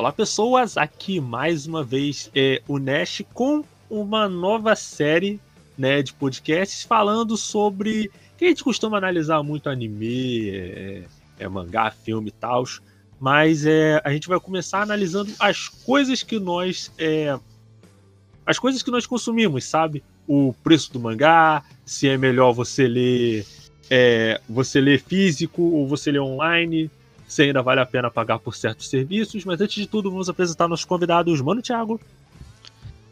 Olá, pessoas! Aqui mais uma vez é o Nash com uma nova série né, de podcasts falando sobre. que a gente costuma analisar muito anime, é, é mangá, filme e tal. Mas é, a gente vai começar analisando as coisas que nós. É, as coisas que nós consumimos, sabe? O preço do mangá, se é melhor você ler. É, você ler físico ou você ler online, se ainda vale a pena pagar por certos serviços. Mas antes de tudo, vamos apresentar nossos convidados. Mano, Thiago.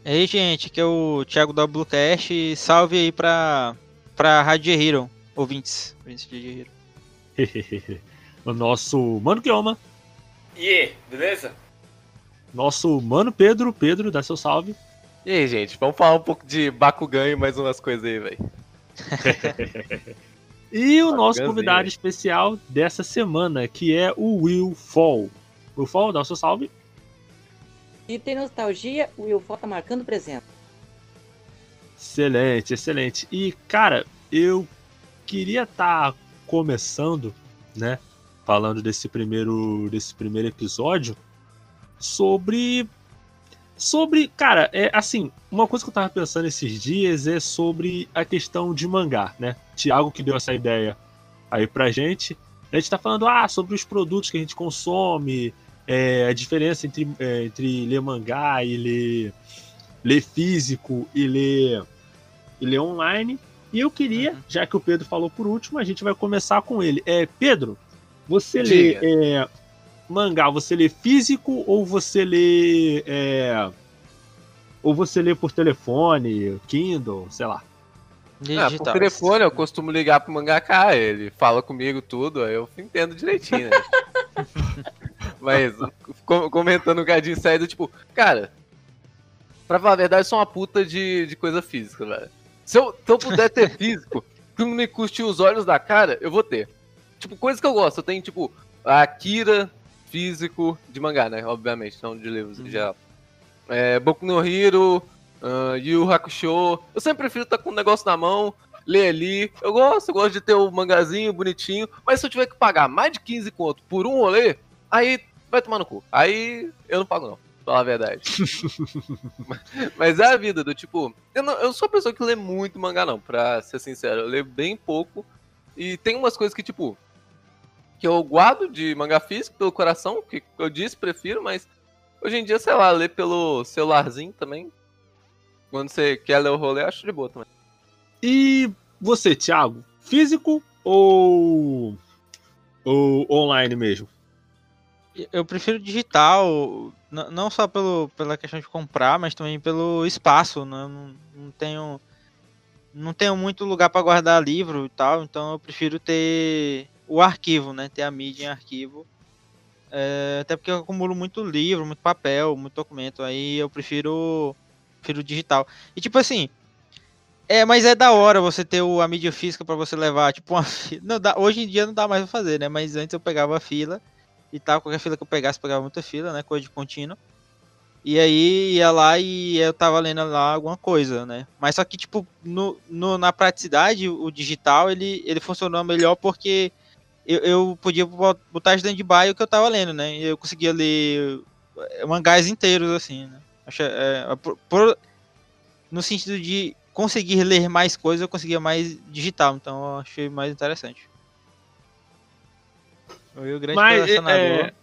E aí, gente, aqui é o Thiago da Bluecast. Salve aí pra, pra Rádio Hero, ouvintes. ouvintes de Hero. o nosso Mano Kioma. E yeah, beleza? Nosso Mano Pedro. Pedro, dá seu salve. E aí, gente, vamos falar um pouco de Bakugan e mais umas coisas aí, velho. e o nosso convidado especial dessa semana, que é o Will Fall. Will Fall, dá o seu salve. E tem nostalgia, o Will tá marcando presença. Excelente, excelente. E, cara, eu queria estar tá começando, né, falando desse primeiro, desse primeiro episódio sobre sobre, cara, é assim, uma coisa que eu tava pensando esses dias é sobre a questão de mangá, né? Tiago que deu essa ideia aí pra gente. A gente tá falando ah, sobre os produtos que a gente consome, é, a diferença entre, é, entre ler mangá e ler, ler físico e ler, e ler online. E eu queria, uhum. já que o Pedro falou por último, a gente vai começar com ele. É, Pedro, você Diga. lê é, mangá, você lê físico ou você lê. É, ou você lê por telefone, Kindle, sei lá? Ah, por telefone eu costumo ligar pro mangaka, ele fala comigo tudo, aí eu entendo direitinho, né? Mas, comentando um gadinho saído, tipo, cara, pra falar a verdade, eu sou uma puta de, de coisa física, velho. Se eu, se eu puder ter físico, que não me custe os olhos da cara, eu vou ter. Tipo, coisas que eu gosto. Eu tenho, tipo, a Akira físico de mangá, né? Obviamente, não de livros em uhum. geral. É, Boku no Hero, uh, Yu Hakusho. Eu sempre prefiro estar com um negócio na mão, ler ali. Eu gosto, eu gosto de ter o um mangazinho bonitinho. Mas se eu tiver que pagar mais de 15 conto por um rolê, aí vai tomar no cu. Aí eu não pago, não. Falar a verdade. Mas é a vida do tipo. Eu não, eu sou a pessoa que lê muito mangá, não, pra ser sincero. Eu leio bem pouco. E tem umas coisas que, tipo. Que eu guardo de mangá físico pelo coração, que eu disse, prefiro, mas hoje em dia, sei lá, ler pelo celularzinho também. Quando você quer ler o rolê, acho de boa também. E você, Thiago? Físico ou. ou online mesmo? eu prefiro digital, não só pelo, pela questão de comprar, mas também pelo espaço. Né? Não, não tenho não tenho muito lugar para guardar livro e tal, então eu prefiro ter o arquivo, né? Ter a mídia em arquivo. É, até porque eu acumulo muito livro, muito papel, muito documento. Aí eu prefiro, prefiro digital. E tipo assim, é, mas é da hora você ter o, a mídia física para você levar, tipo uma não dá, hoje em dia não dá mais pra fazer, né? Mas antes eu pegava a fila e tal. Qualquer fila que eu pegasse, pegava muita fila, né? Coisa de contínuo. E aí ia lá e eu tava lendo lá alguma coisa, né? Mas só que, tipo, no, no na praticidade, o digital, ele, ele funcionou melhor porque eu, eu podia botar de dentro de baio o que eu tava lendo, né? E eu conseguia ler eh, mangás inteiros, assim, né? Acho, é, por, por, no sentido de conseguir ler mais coisas, eu conseguia mais digital, então eu achei mais interessante. O grande mas. É...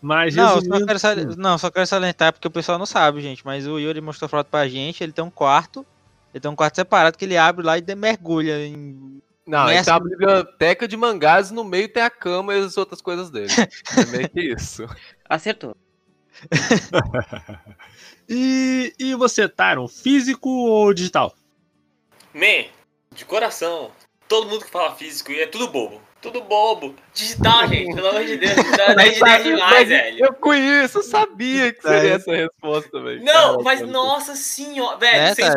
Mas não, resumindo... só quero sal... não, só quero salientar porque o pessoal não sabe, gente. Mas o Yuri mostrou foto pra gente. Ele tem um quarto. Ele tem um quarto separado que ele abre lá e mergulha em. Não, ele tem uma biblioteca de mangás no meio tem a cama e as outras coisas dele. é meio que isso. Acertou. e, e você, Tyron, físico ou digital? Man, de coração. Todo mundo que fala físico é tudo bobo. Tudo bobo. Digital, gente, pelo amor de Deus. Digital é digital demais, velho. Eu conheço, eu sabia que seria é. essa resposta, velho. Não, Cara, mas nossa senhora. Velho, é, sem tá.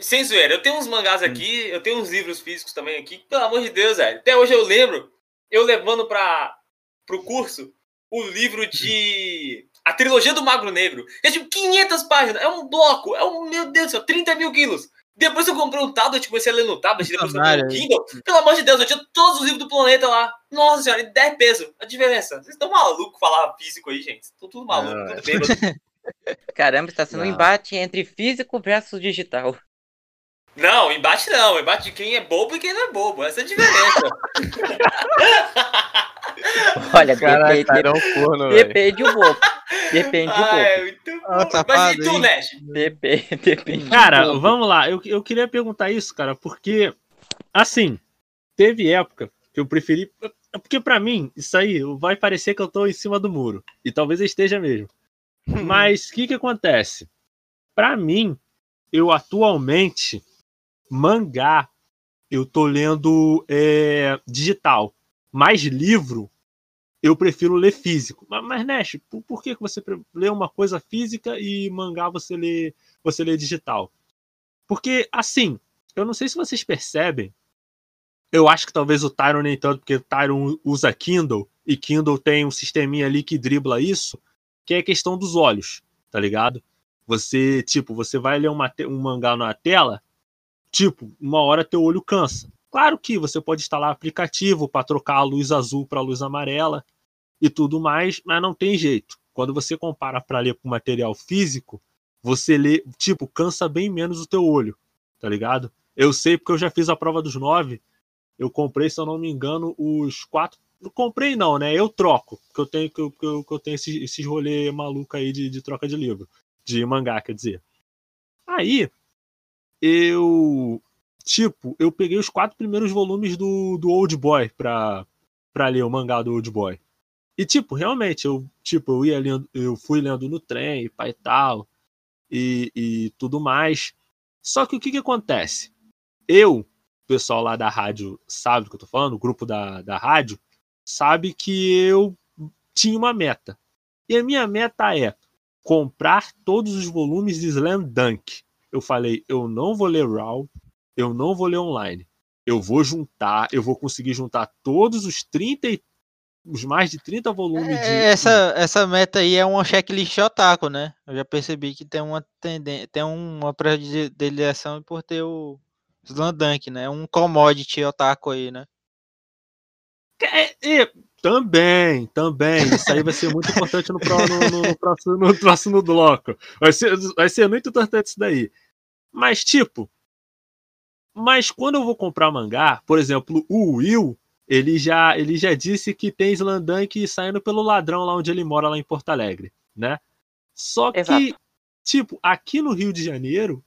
Sem zoeira. Eu tenho uns mangás aqui, eu tenho uns livros físicos também aqui. Pelo amor de Deus, velho. Até hoje eu lembro, eu levando pra, pro curso, o livro de. A trilogia do Magro Negro. É tipo 500 páginas. É um bloco. É um, meu Deus do céu, 30 mil quilos Depois eu comprei um tablet, comecei a ler no tablet, depois eu comprei um Kindle. Pelo amor de Deus, eu tinha todos os livros do planeta lá. Nossa senhora, 10 pesos. A diferença. Vocês estão malucos falar físico aí, gente. Estão tudo maluco, ah. tudo bem. Caramba, está sendo Não. um embate entre físico versus digital. Não, embate não. Embate de quem é bobo e quem não é bobo. Essa é a diferença. Olha, Caraca, depende, cara, é um corno, depende um pouco. Depende um pouco. É muito ah, tá Mas e tu, Nash? Depende, depende. Cara, um vamos lá. Eu, eu queria perguntar isso, cara, porque, assim, teve época que eu preferi. Porque para mim, isso aí vai parecer que eu tô em cima do muro. E talvez eu esteja mesmo. Mas o que que acontece? Para mim, eu atualmente, mangá, eu tô lendo é, digital. Mais livro, eu prefiro ler físico. Mas, mas por, por, que você lê uma coisa física e mangá você lê, você lê digital? Porque, assim, eu não sei se vocês percebem, eu acho que talvez o Tyron nem tanto, porque o Tyron usa Kindle, e Kindle tem um sisteminha ali que dribla isso, que é a questão dos olhos, tá ligado? Você, tipo, você vai ler uma, um mangá na tela, tipo, uma hora teu olho cansa. Claro que você pode instalar aplicativo para trocar a luz azul para a luz amarela e tudo mais, mas não tem jeito. Quando você compara para ler com material físico, você lê, tipo, cansa bem menos o teu olho, tá ligado? Eu sei porque eu já fiz a prova dos nove. Eu comprei, se eu não me engano, os quatro. Não comprei não, né? Eu troco, porque eu tenho que eu, que eu, tenho esses, esses rolê maluco aí de, de troca de livro, de mangá, quer dizer. Aí eu tipo, eu peguei os quatro primeiros volumes do, do Old Boy pra, pra ler o mangá do Old Boy. E, tipo, realmente, eu, tipo, eu ia lendo, eu fui lendo no trem, pai e tal, e, e tudo mais. Só que o que que acontece? Eu, o pessoal lá da rádio sabe do que eu tô falando, o grupo da, da rádio, sabe que eu tinha uma meta. E a minha meta é comprar todos os volumes de Slam Dunk. Eu falei, eu não vou ler Raw, eu não vou ler online. Eu vou juntar, eu vou conseguir juntar todos os 30 e os mais de 30 volumes é, de. Essa, essa meta aí é uma checklist otaku, né? Eu já percebi que tem uma tendência, tem uma predileção por ter o Slandunk, né? Um commodity otaku aí, né? É, é, também, também. Isso aí vai ser muito importante no, no, no, no, próximo, no próximo bloco. Vai ser, vai ser muito importante isso daí. Mas, tipo, mas quando eu vou comprar mangá, por exemplo, o Will, ele já, ele já disse que tem Slandank saindo pelo ladrão lá onde ele mora, lá em Porto Alegre, né? Só que, Exato. tipo, aqui no Rio de Janeiro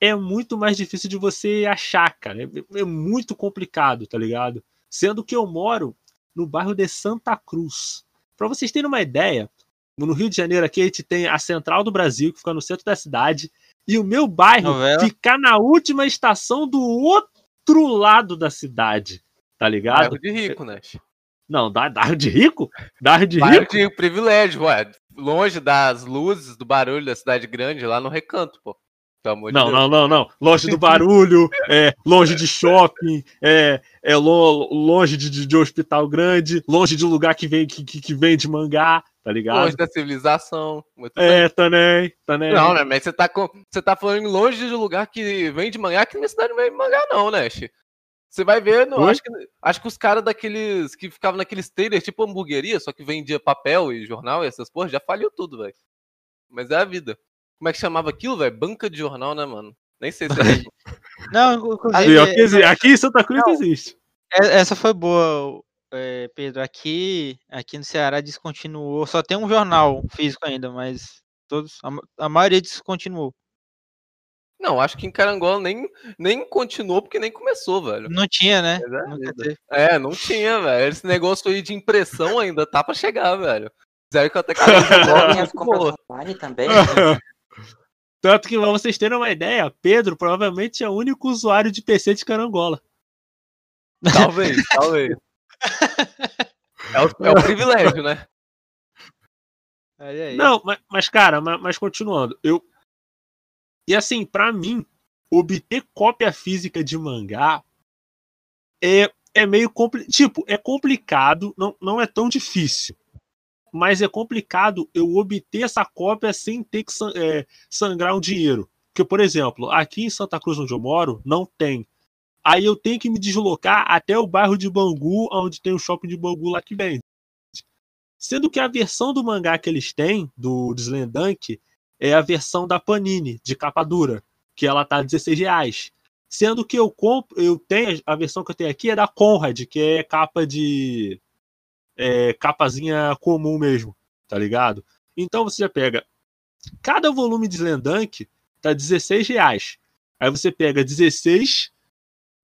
é muito mais difícil de você achar, cara. É, é muito complicado, tá ligado? Sendo que eu moro no bairro de Santa Cruz. Para vocês terem uma ideia, no Rio de Janeiro aqui a gente tem a Central do Brasil, que fica no centro da cidade, e o meu bairro Novela. ficar na última estação do outro lado da cidade. Tá ligado? Bairro de rico, né? Não, bairro de rico? Bairro de bairro rico? de privilégio, ué. Longe das luzes, do barulho da cidade grande, lá no recanto, pô. Não, de não, não, não. Longe do barulho, é, longe de shopping, é, é longe de, de, hospital grande, longe de lugar que vem que, que vende mangá, tá ligado? Longe da civilização. é, também, também. Não, né? Mas você tá, com, você tá falando longe de lugar que vende mangá, que minha cidade não vende mangá, não, né? Você vai ver, não, acho, que, acho que os caras daqueles que ficavam naqueles trailers tipo hamburgueria, só que vendia papel e jornal e essas porras, já faliu tudo, velho. Mas é a vida. Como é que chamava aquilo, velho? Banca de jornal, né, mano? Nem sei se é. não, inclusive. Aqui, em Santa Cruz não, existe. É, essa foi boa é, Pedro, aqui, aqui no Ceará descontinuou. Só tem um jornal físico ainda, mas todos, a, a maioria descontinuou. Não, acho que em Carangola nem, nem continuou porque nem começou, velho. Não tinha, né? É, é, não tinha, velho. Esse negócio aí de impressão ainda tá pra chegar, velho. Zero que até Carangola. também. Tanto que, pra vocês terem uma ideia, Pedro provavelmente é o único usuário de PC de Carangola. Talvez, talvez. É o, é o privilégio, né? Aí, aí. Não, mas, mas cara, mas, mas, continuando, eu. E assim, para mim, obter cópia física de mangá é, é meio complicado. Tipo, é complicado, não, não é tão difícil. Mas é complicado eu obter essa cópia sem ter que é, sangrar o dinheiro. Porque, por exemplo, aqui em Santa Cruz, onde eu moro, não tem. Aí eu tenho que me deslocar até o bairro de Bangu, onde tem o shopping de Bangu lá que vende. Sendo que a versão do mangá que eles têm, do Slendank, é a versão da Panini, de capa dura, que ela tá 16 reais. Sendo que eu compro, eu tenho, a versão que eu tenho aqui é da Conrad, que é capa de. É, capazinha comum mesmo, tá ligado? Então você já pega. Cada volume de Slendank tá 16 reais. Aí você pega 16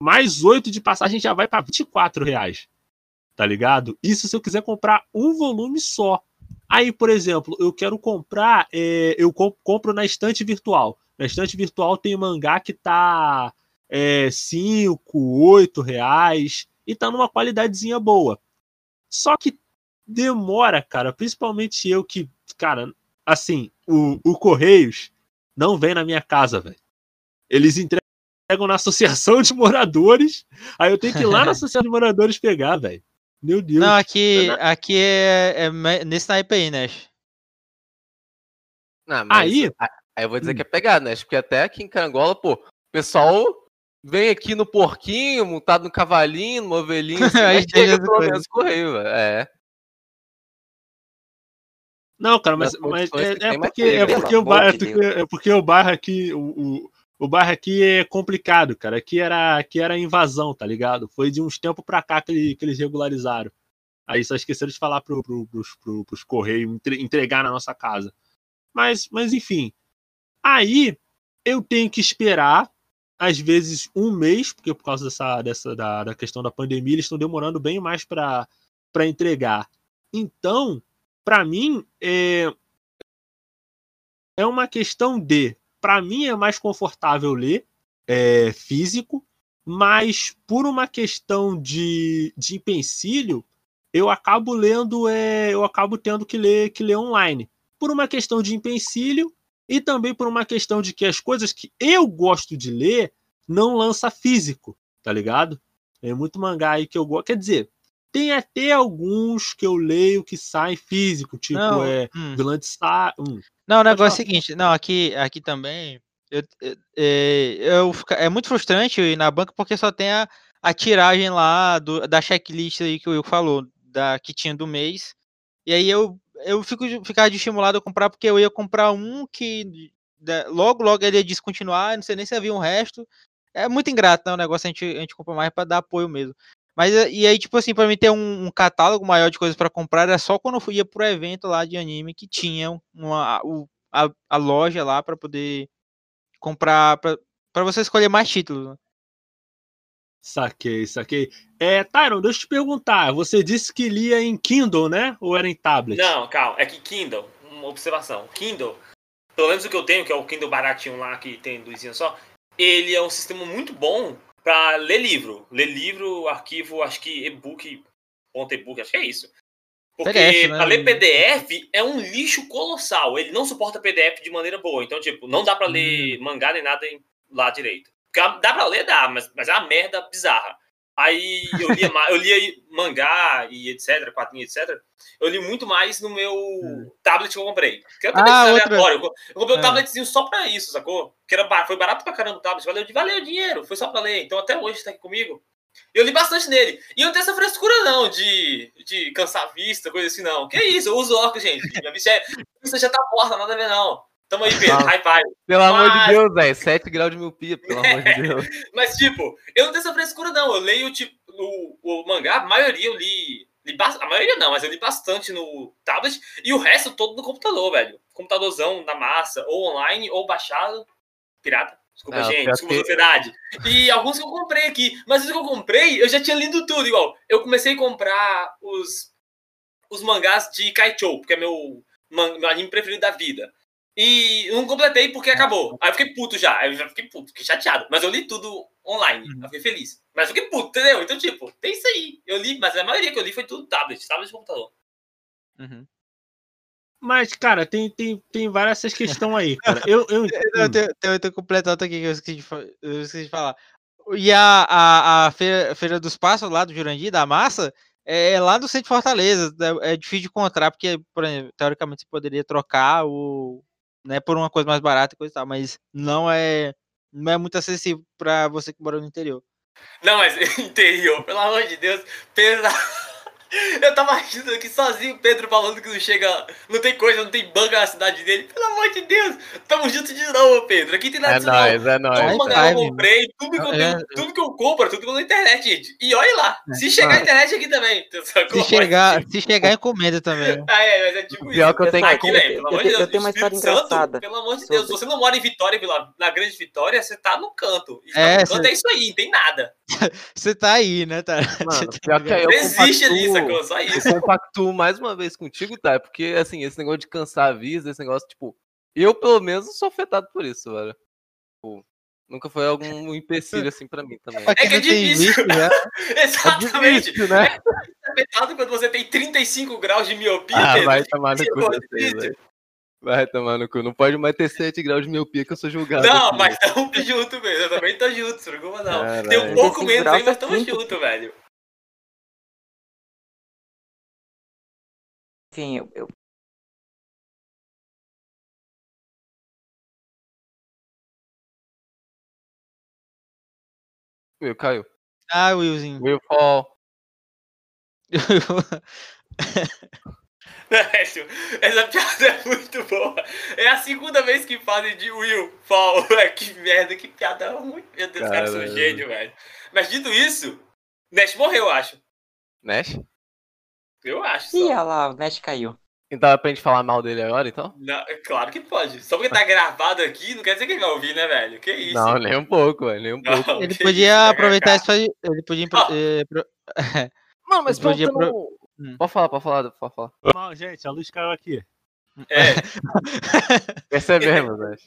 mais 8 de passagem já vai para 24 reais. Tá ligado? Isso se eu quiser comprar um volume só. Aí, por exemplo, eu quero comprar, é, eu compro na estante virtual. Na estante virtual tem mangá que tá é, 5, 8 reais e tá numa qualidadezinha boa. Só que demora, cara, principalmente eu que, cara, assim, o, o Correios não vem na minha casa, velho. Eles entregam na associação de moradores. Aí eu tenho que ir lá na associação de moradores pegar, velho. Meu Deus. Não, aqui, aqui é, é nesse naipe aí, né? Não, aí, aí eu vou dizer hum. que é pegado, né? Porque até aqui em Carangola, pô, o pessoal vem aqui no porquinho, montado no cavalinho, no ovelhinho, assim, aí chega pelo menos correio, velho. É. Não, cara, mas, mas é, é, porque, é, porque o bairro, é porque o bairro aqui, o, o bairro aqui é complicado, cara. Aqui era, aqui era invasão, tá ligado? Foi de uns tempos pra cá que, ele, que eles regularizaram. Aí só esqueceram de falar pro, pro, pros, pro, pros Correios entregar na nossa casa. Mas, mas enfim. Aí eu tenho que esperar, às vezes, um mês, porque por causa dessa, dessa da, da questão da pandemia, eles estão demorando bem mais para entregar. Então, para mim, é, é uma questão de para mim é mais confortável ler é, físico, mas por uma questão de, de empecilho, eu acabo lendo, é, eu acabo tendo que ler, que ler online. Por uma questão de empecilho e também por uma questão de que as coisas que eu gosto de ler não lança físico, tá ligado? Tem muito mangá aí que eu gosto. Quer dizer, tem até alguns que eu leio que saem físico, tipo não, é hum. Star. Hum. Não, o negócio é o seguinte, não, aqui, aqui também eu, eu, é, eu, é muito frustrante ir na banca porque só tem a, a tiragem lá do, da checklist aí que o Will falou, da que tinha do mês. E aí eu, eu fico ficar estimulado a comprar porque eu ia comprar um que logo logo ele ia descontinuar, não sei nem se havia um resto. É muito ingrato, né? O negócio a gente, a gente compra mais para dar apoio mesmo. Mas e aí, tipo assim, para mim ter um, um, catálogo maior de coisas para comprar era só quando eu ia pro evento lá de anime que tinha uma, a, a loja lá para poder comprar. para você escolher mais títulos. Né? Saquei, saquei. É, Tyron, deixa eu te perguntar. Você disse que lia em Kindle, né? Ou era em tablet? Não, calma. É que Kindle, uma observação. Kindle, pelo menos o que eu tenho, que é o Kindle baratinho lá, que tem luzinha só, ele é um sistema muito bom para ler livro. Ler livro, arquivo, acho que e-book, ponto e-book, acho que é isso. Porque PDF, né? para ler PDF é um lixo colossal. Ele não suporta PDF de maneira boa. Então, tipo, não dá para ler hum. mangá nem nada lá direito. Dá para ler, dá, mas, mas é uma merda bizarra. Aí eu lia, eu lia mangá e etc, quadrinho, etc. Eu li muito mais no meu hum. tablet que eu comprei. Que era um ah, aleatório. Eu, eu comprei um é. tabletzinho só pra isso, sacou? Que era, foi barato pra caramba o tablet. Valeu, valeu o dinheiro, foi só pra ler. Então até hoje tá aqui comigo. Eu li bastante nele. E eu não tenho essa frescura, não, de, de cansar a vista, coisa assim, não. Que isso, eu uso óculos, gente. Minha vista, é, vista já tá morta, nada a ver, não. Tamo aí, Pedro. High five. Pelo Mas... amor de Deus, velho. 7 graus de miopia, pelo amor de Deus. Mas, tipo, eu não tenho essa frescura, não. Eu leio, tipo, o, o mangá, a maioria eu li, li. A maioria não, mas eu li bastante no tablet e o resto todo no computador, velho. Computadorzão na massa, ou online, ou baixado. Pirata. Desculpa, não, gente. Desculpa, que... sociedade. E alguns que eu comprei aqui. Mas os que eu comprei, eu já tinha lido tudo. Igual, eu comecei a comprar os, os mangás de Kaichou, porque é meu, meu anime preferido da vida. E não completei porque acabou. Aí eu fiquei puto já. Aí eu já fiquei puto, fiquei chateado. Mas eu li tudo online. Uhum. Eu fiquei feliz. Mas eu fiquei puto, entendeu? Então, tipo, tem isso aí. Eu li, mas a maioria que eu li foi tudo tablet, tablet de computador. Uhum. Mas, cara, tem, tem, tem várias essas questões aí, cara. Eu, eu... eu, tenho, eu tenho completado aqui que eu esqueci, de, eu esqueci de falar. E a, a, a feira, feira dos Passos lá do Jurandir, da Massa, é, é lá do centro de Fortaleza. É, é difícil de encontrar, porque, por exemplo, teoricamente você poderia trocar o, né, por uma coisa mais barata e coisa e tal, mas não é não é muito acessível para você que mora no interior. Não, mas interior, pelo amor de Deus, pesa eu tava rindo aqui sozinho, Pedro falando que não chega. Não tem coisa, não tem banca na cidade dele. Pelo amor de Deus, tamo junto de novo, Pedro. Aqui tem nada é disso nóis, É nóis, Tudo que eu comprei, tudo que eu, tenho, é. tudo que eu compro, tudo que eu na internet, gente. E olha lá, é. se chegar a internet aqui também. Se chegar, se chegar, encomenda também. Ah, é, mas é tipo Pior isso. que eu tenho aqui, velho, pelo amor de Deus. Eu tenho uma história Santo, engraçada. Pelo amor de Deus, você não mora em Vitória, na Grande Vitória, você tá no canto. E é, no canto é isso aí, não tem nada. Você tá aí, né, tá? Mano, pior que eu existe ali, sacou? Só isso. Eu compactuo mais uma vez contigo, tá? Porque, assim, esse negócio de cansar a vista, esse negócio, tipo, eu, pelo menos, sou afetado por isso, velho. Tipo, nunca foi algum empecilho, assim, pra mim também. É que é difícil. Visto, né? Exatamente. É difícil, né? É afetado quando você tem 35 graus de miopia. Ah, vai tomar no cu. Vai tomar no cu. Não pode mais ter 7 graus de miopia que eu sou julgado. Não, aqui, mas tamo junto mesmo. Eu também tô junto, não preocupa não. Caralho. Tem um pouco menos aí, mas tamo junto, velho. Enfim, eu, eu... Will, caiu. Ah, Willzinho. Will fall. Essa piada é muito boa. É a segunda vez que fazem de Will Fall. que merda, que piada ruim. Meu Deus, cara, eu sou gênio, velho. Mas dito isso, Nash morreu, eu acho. Nash? Eu acho. Só. Ih, olha lá, o Nash caiu. Então é pra gente falar mal dele agora, então? Não, claro que pode. Só porque tá gravado aqui, não quer dizer que ele vai ouvir, né, velho? Que isso? Não, nem um pouco, velho, nem um não, pouco. Ele podia isso, aproveitar isso pra... Ele podia... Oh. Eh, pro... Mano, mas podia pro... Hum. Pode falar, pode falar, pode falar. Não, gente, a luz caiu aqui. É. Percebemos, velho.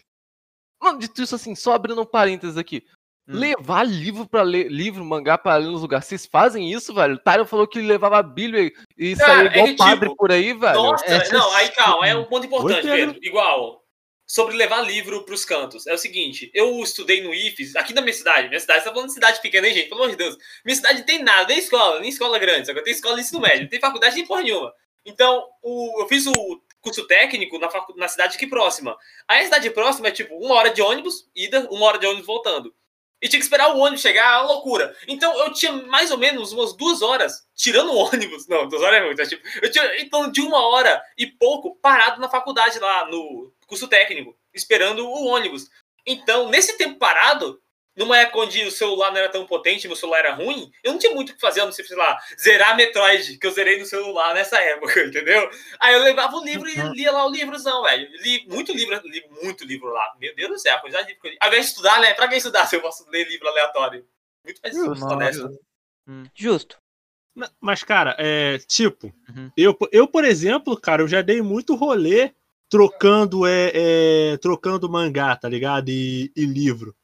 Mano, dito isso assim, só abrindo um parênteses aqui. Hum. Levar livro para ler, livro, mangá para ler nos lugares. Vocês fazem isso, velho? O Tyron falou que levava a Bíblia e saía igual é padre por aí, velho. Nossa, é, não, aí calma, é um ponto importante, Pedro. Igual, sobre levar livro pros cantos. É o seguinte, eu estudei no IFES, aqui na minha cidade. Minha cidade, você tá falando de cidade pequena, hein, gente? Pelo amor de Deus. Minha cidade tem nada, nem escola, nem escola grande, só que eu tenho escola de ensino médio, não tem faculdade nem porra nenhuma. Então, o, eu fiz o curso técnico na, facu, na cidade aqui próxima. Aí a cidade próxima é tipo uma hora de ônibus, ida, uma hora de ônibus voltando. E tinha que esperar o ônibus chegar, é uma loucura. Então eu tinha mais ou menos umas duas horas, tirando o ônibus. Não, duas horas é muito. Tipo, eu tinha então de uma hora e pouco parado na faculdade lá, no curso técnico esperando o ônibus. Então, nesse tempo parado, numa época onde o celular não era tão potente, meu celular era ruim, eu não tinha muito o que fazer, eu não sei, sei lá, zerar Metroid, que eu zerei no celular nessa época, entendeu? Aí eu levava o livro e uhum. lia lá o livrozão, velho. Li muito livro, li muito livro lá. Meu Deus do céu, a quantidade de livro que eu li. Ao invés de estudar, né? Pra que estudar se eu posso ler livro aleatório? Muito mais justo, honesto. Hum. Justo. Mas, cara, é tipo, uhum. eu, eu, por exemplo, cara, eu já dei muito rolê trocando é, é, trocando mangá, tá ligado? E, e, livro.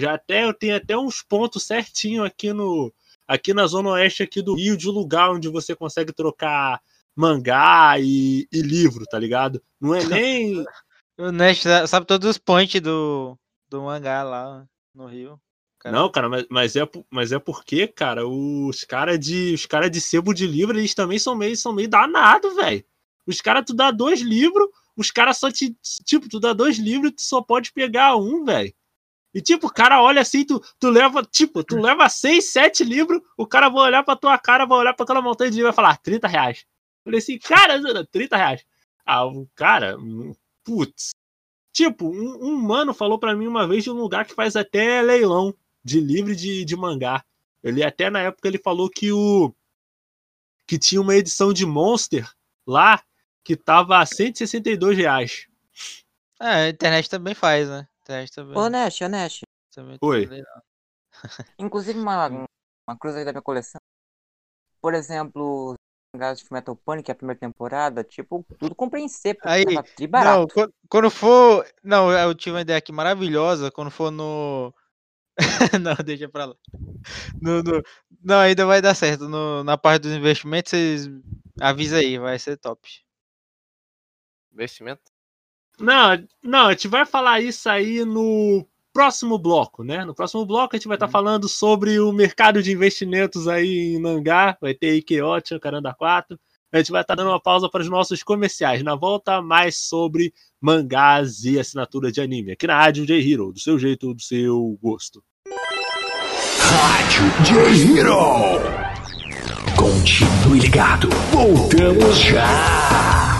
Já até eu tenho até uns pontos certinho aqui no aqui na zona oeste aqui do Rio de lugar onde você consegue trocar mangá e, e livro, tá ligado? Não é nem o Nest sabe todos os points do, do mangá lá no Rio. Cara. Não, cara, mas, mas, é, mas é porque, cara, os caras de os cara de sebo de livro, eles também são meio, são meio danados, velho. Os caras, tu dá dois livros, os caras só te. Tipo, tu dá dois livros, tu só pode pegar um, velho. E tipo, o cara olha assim, tu, tu leva, tipo, tu leva seis, sete livros, o cara vai olhar pra tua cara, vai olhar pra aquela montanha de livro e vai falar, 30 reais. Eu falei assim, cara, 30 reais. Ah, o cara, putz. Tipo, um, um, mano falou pra mim uma vez de um lugar que faz até leilão de livro de, de mangá. Ele até na época ele falou que o. que tinha uma edição de Monster lá que tava a 162 reais. É, a internet também faz, né? Internet também. Ô, Nash, ô, Nash. Oi. Inclusive, uma, uma coisa da minha coleção. Por exemplo, mangás de Metal Panic, a primeira temporada, tipo, tudo compreensível. Aí, não, quando, quando for. Não, eu tive uma ideia aqui maravilhosa. Quando for no. não, deixa pra lá. No, no... Não, ainda vai dar certo. No, na parte dos investimentos, vocês avisa aí, vai ser top investimento? Não, não, a gente vai falar isso aí no próximo bloco, né? No próximo bloco a gente vai estar tá falando sobre o mercado de investimentos aí em mangá, vai ter Ikeocha, Caranda 4. A gente vai estar tá dando uma pausa para os nossos comerciais. Na volta, mais sobre mangás e assinatura de anime. Aqui na Rádio J Hero, do seu jeito, do seu gosto. Rádio J Hero. Continue ligado. Voltamos já.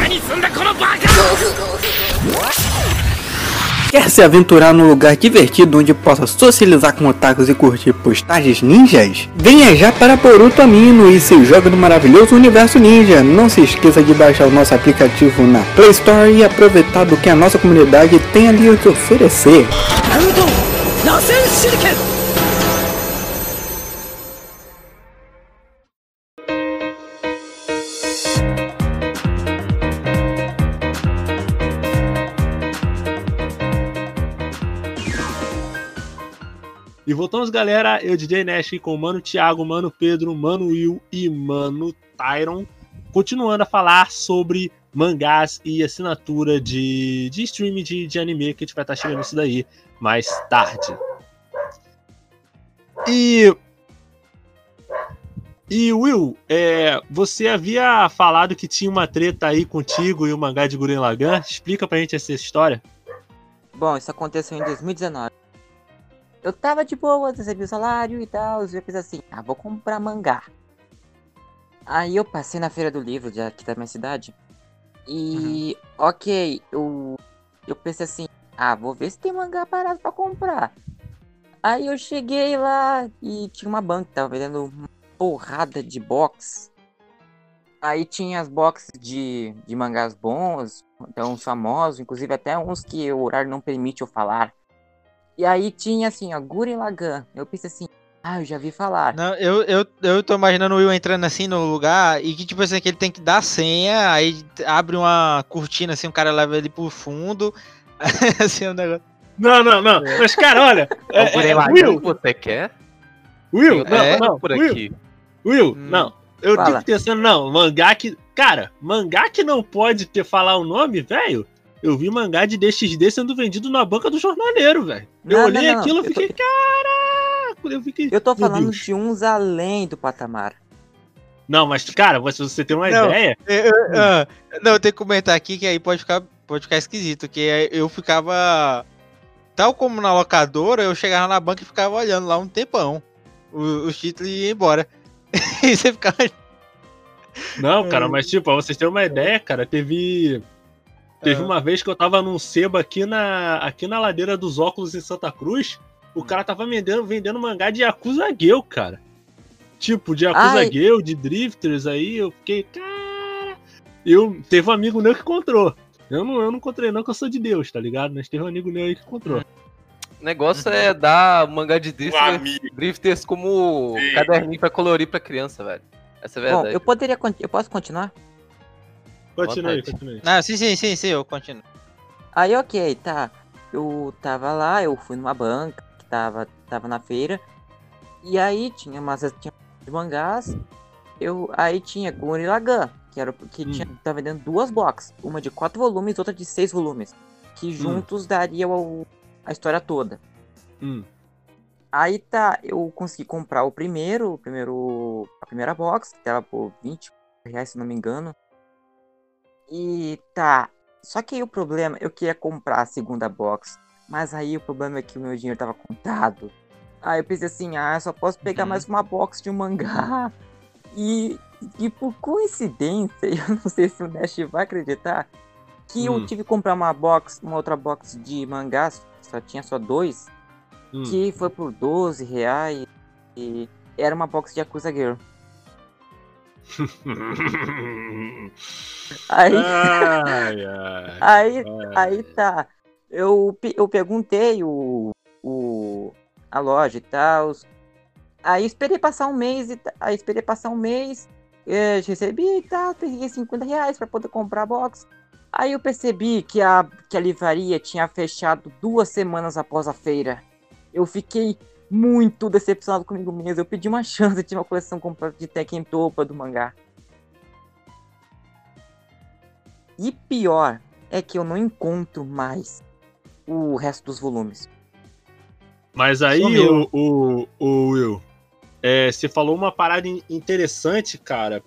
Quer se aventurar num lugar divertido onde possa socializar com otakus e curtir postagens ninjas? Venha já para Boruto Amino e se joga no maravilhoso universo ninja. Não se esqueça de baixar o nosso aplicativo na Play Store e aproveitar do que a nossa comunidade tem ali a te oferecer. E voltamos, galera. Eu, DJ Nash, com o Mano Thiago, Mano Pedro, Mano Will e Mano Tyron. Continuando a falar sobre mangás e assinatura de, de streaming de, de anime, que a gente vai estar chegando nisso daí mais tarde. E. E Will, é, você havia falado que tinha uma treta aí contigo e o mangá de Guren Lagan. Explica pra gente essa história. Bom, isso aconteceu em 2019 eu tava de boa, recebi o salário e tal, e eu fiz assim, ah, vou comprar mangá. Aí eu passei na feira do livro de aqui da minha cidade. E uhum. ok, eu, eu pensei assim, ah, vou ver se tem mangá parado pra comprar. Aí eu cheguei lá e tinha uma banca que tava vendendo uma porrada de box. Aí tinha as boxes de, de mangás bons, então famosos, inclusive até uns que o horário não permite eu falar. E aí tinha assim, ó, Gurren Lagann. Eu pensei assim, ah, eu já vi falar. Não, eu, eu, eu tô imaginando o Will entrando assim no lugar e que, tipo assim, que ele tem que dar senha, aí abre uma cortina assim, o cara leva ele pro fundo. assim, um negócio. Não, não, não. Mas, cara, olha. é, é, é, Will, você quer? Will, não, é, não, por Will, aqui. Will, hum. não. Eu Fala. fico pensando, não, mangá que. Cara, mangá que não pode ter falar o nome, velho. Eu vi mangá de DXD sendo vendido na banca do jornaleiro, velho. Eu não, olhei não, não, aquilo e fiquei, tô... caraca! Eu, fiquei, eu tô falando de uns além do patamar. Não, mas, cara, se você tem uma não, ideia. Eu, eu, uh, não, eu tenho que comentar aqui que aí pode ficar, pode ficar esquisito. Que eu ficava. Tal como na locadora, eu chegava na banca e ficava olhando lá um tempão. Os títulos iam embora. e você ficava. Não, cara, mas tipo, pra vocês terem uma ideia, cara, teve Teve uma vez que eu tava num sebo aqui na, aqui na ladeira dos óculos em Santa Cruz. O cara tava vendendo, vendendo mangá de Yakuza Gale, cara. Tipo, de Yakuza Ai. Gale, de Drifters aí. Eu fiquei, cara. Eu, teve um amigo meu que encontrou. Eu não, eu não encontrei, não, que eu sou de Deus, tá ligado? Mas teve um amigo meu aí que encontrou. O negócio é dar mangá de drifters, drifters como Sim. caderninho pra colorir pra criança, velho. Essa é a verdade. Bom, eu poderia. Eu posso continuar? Continue, continue. Não, sim, sim, sim, sim, eu continuo. Aí, ok, tá. Eu tava lá, eu fui numa banca que tava, tava na feira. E aí tinha umas tinha de mangás. Eu, aí tinha Gurren Lagann, que era que hum. tinha, tava vendendo duas boxes, uma de quatro volumes, outra de seis volumes, que hum. juntos hum. daria o, a história toda. Hum. Aí tá, eu consegui comprar o primeiro, o primeiro, a primeira box, que tava por 20, reais, se não me engano. E tá. Só que aí o problema, eu queria comprar a segunda box. Mas aí o problema é que o meu dinheiro tava contado. Aí eu pensei assim, ah, só posso pegar uhum. mais uma box de um mangá. E, e por coincidência, eu não sei se o Nash vai acreditar, que hum. eu tive que comprar uma box, uma outra box de mangás, só tinha só dois, hum. que foi por 12 reais. E era uma box de Yakuza Girl. Aí, ai, ai, aí, ai. aí tá. Eu, eu perguntei o, o, a loja e tal. Aí esperei passar um mês, e aí esperei passar um mês, eu recebi e tal, peguei 50 reais pra poder comprar a box. Aí eu percebi que a, que a livraria tinha fechado duas semanas após a feira. Eu fiquei muito decepcionado comigo mesmo. Eu pedi uma chance de uma coleção completa de Tekken Topa do mangá. E pior é que eu não encontro mais o resto dos volumes. Mas aí, o, o, o, Will, é, você falou uma parada interessante, cara,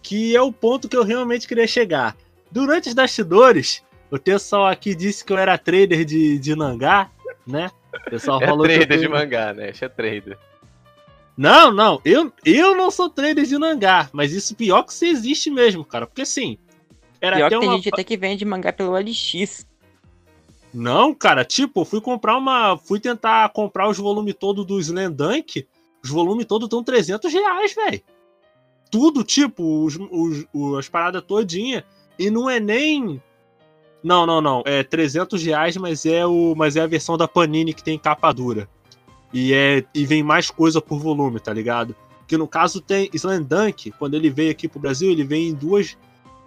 que é o ponto que eu realmente queria chegar. Durante os bastidores, o pessoal aqui disse que eu era trader de, de mangá, né? O pessoal é falou trader de mangá, né? é trader. Não, não, eu, eu não sou trader de mangá, mas isso pior que isso existe mesmo, cara. Porque assim. Era pior até que tem uma... gente até que vende mangá pelo LX. Não, cara, tipo, eu fui comprar uma. Fui tentar comprar os volumes todos do Slandunk. Os volumes todos estão 300 reais, velho. Tudo, tipo, os, os, os, as paradas todinha. E não é nem. Não, não, não. É 300 reais, mas é, o, mas é a versão da Panini que tem capa dura. E, é, e vem mais coisa por volume, tá ligado? Que no caso tem Slandunk, quando ele veio aqui pro Brasil, ele vem em duas.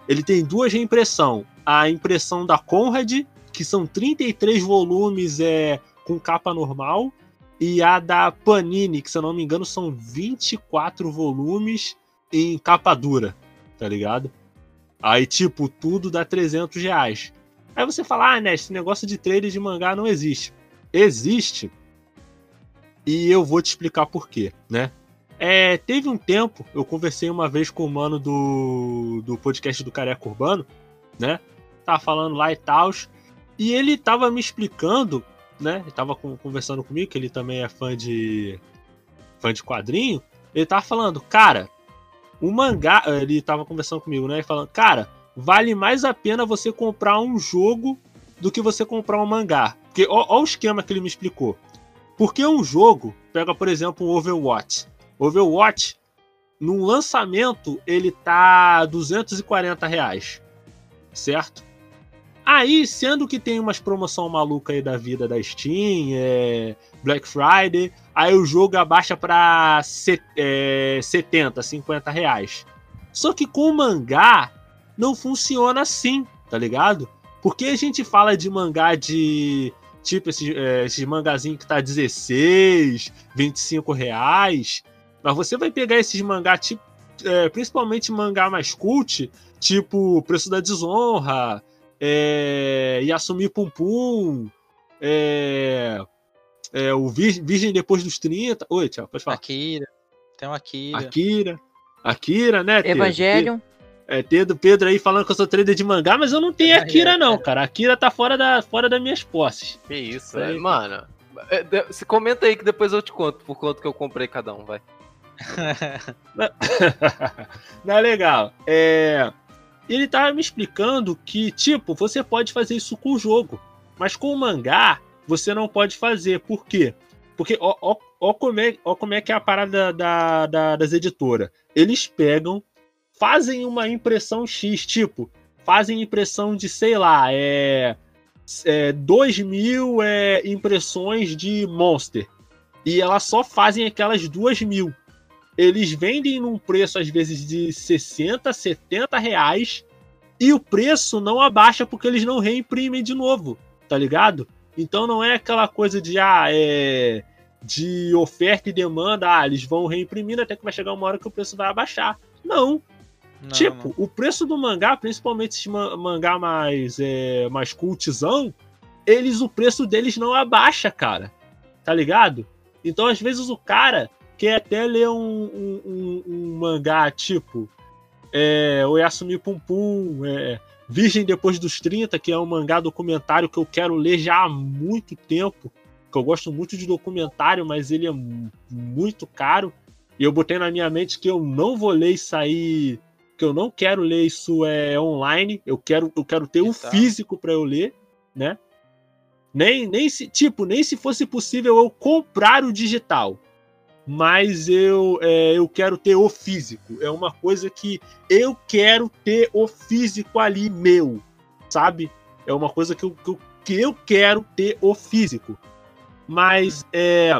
Ele tem duas reimpressão. A impressão da Conrad que são 33 volumes é, com capa normal, e a da Panini, que se eu não me engano são 24 volumes em capa dura, tá ligado? Aí, tipo, tudo dá 300 reais. Aí você fala, ah, né, esse negócio de trade de mangá não existe. Existe. E eu vou te explicar por quê, né? É, teve um tempo, eu conversei uma vez com o mano do, do podcast do Careca Urbano, né? Tava falando lá e tal. E ele tava me explicando, né? Ele tava conversando comigo, que ele também é fã de fã de quadrinho. Ele tava falando, cara, o mangá, ele tava conversando comigo, né? Falando, cara, vale mais a pena você comprar um jogo do que você comprar um mangá. Porque ó o esquema que ele me explicou. Porque um jogo, pega por exemplo o Overwatch. Overwatch, no lançamento, ele tá 240 reais, certo? Aí, sendo que tem umas promoção maluca aí da vida da Steam, é, Black Friday, aí o jogo abaixa pra é, 70, 50 reais. Só que com o mangá não funciona assim, tá ligado? Porque a gente fala de mangá de. Tipo, esses, é, esses mangazinhos que tá 16, 25 reais. Mas você vai pegar esses mangá, tipo, é, principalmente mangá mais cult, tipo Preço da Desonra, é, Yasumi Pum Pum, é, é, o Virgem Depois dos 30. Oi, tchau, pode falar. Akira, tem o Akira. Akira, Akira, né? Evangelion. É, Pedro, Pedro aí falando que eu sou trader de mangá, mas eu não tenho Akira, não, cara. Akira tá fora, da, fora das minhas posses. Que isso, é, mano. Se comenta aí que depois eu te conto por quanto que eu comprei cada um, vai. não é legal. É, ele tava me explicando que, tipo, você pode fazer isso com o jogo, mas com o mangá você não pode fazer. Por quê? Porque ó, ó, ó, como, é, ó como é que é a parada da, da, das editoras. Eles pegam, fazem uma impressão X, tipo, fazem impressão de, sei lá, é, é 2 mil é, impressões de Monster. E elas só fazem aquelas 2 mil eles vendem num preço às vezes de 60, 70 reais e o preço não abaixa porque eles não reimprimem de novo, tá ligado? Então não é aquela coisa de ah, é de oferta e demanda, ah, eles vão reimprimindo até que vai chegar uma hora que o preço vai abaixar. Não. Não tipo, não. o preço do mangá, principalmente esse mangá mais é, mais cultizão, eles o preço deles não abaixa, cara. Tá ligado? Então às vezes o cara quer até ler um, um, um, um mangá tipo é, Oyasumi Pum Pum, é, Virgem Depois dos 30, que é um mangá documentário que eu quero ler já há muito tempo, que eu gosto muito de documentário, mas ele é muito caro. E eu botei na minha mente que eu não vou ler isso aí, que eu não quero ler isso é, online, eu quero, eu quero ter o um físico para eu ler, né? Nem, nem se, tipo, nem se fosse possível eu comprar o digital. Mas eu, é, eu quero ter o físico. É uma coisa que eu quero ter o físico ali meu, sabe? É uma coisa que eu, que eu, que eu quero ter o físico. Mas, é.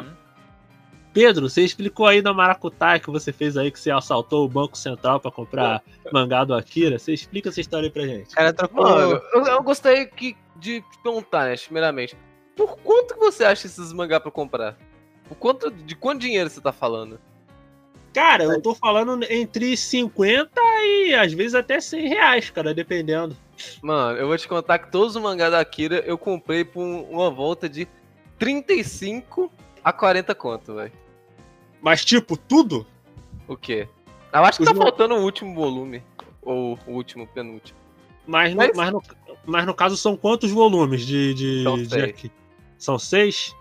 Pedro, você explicou aí da Maracutaia que você fez aí, que você assaltou o Banco Central para comprar mangá do Akira. Você explica essa história aí pra gente. Cara, trocou... Eu, eu gostaria que de perguntar, né, primeiramente. Por quanto que você acha esses mangá pra comprar? Por quanto, de quanto dinheiro você tá falando? Cara, eu tô falando entre 50 e às vezes até 100 reais, cara, dependendo. Mano, eu vou te contar que todos os mangás da Akira eu comprei por uma volta de 35 a 40 conto, velho. Mas tipo, tudo? O quê? Eu acho que Os tá faltando o último volume. Ou o último, penúltimo. Mas, mas... No, mas no, mas no caso são quantos volumes de, de, são de seis. aqui? São seis?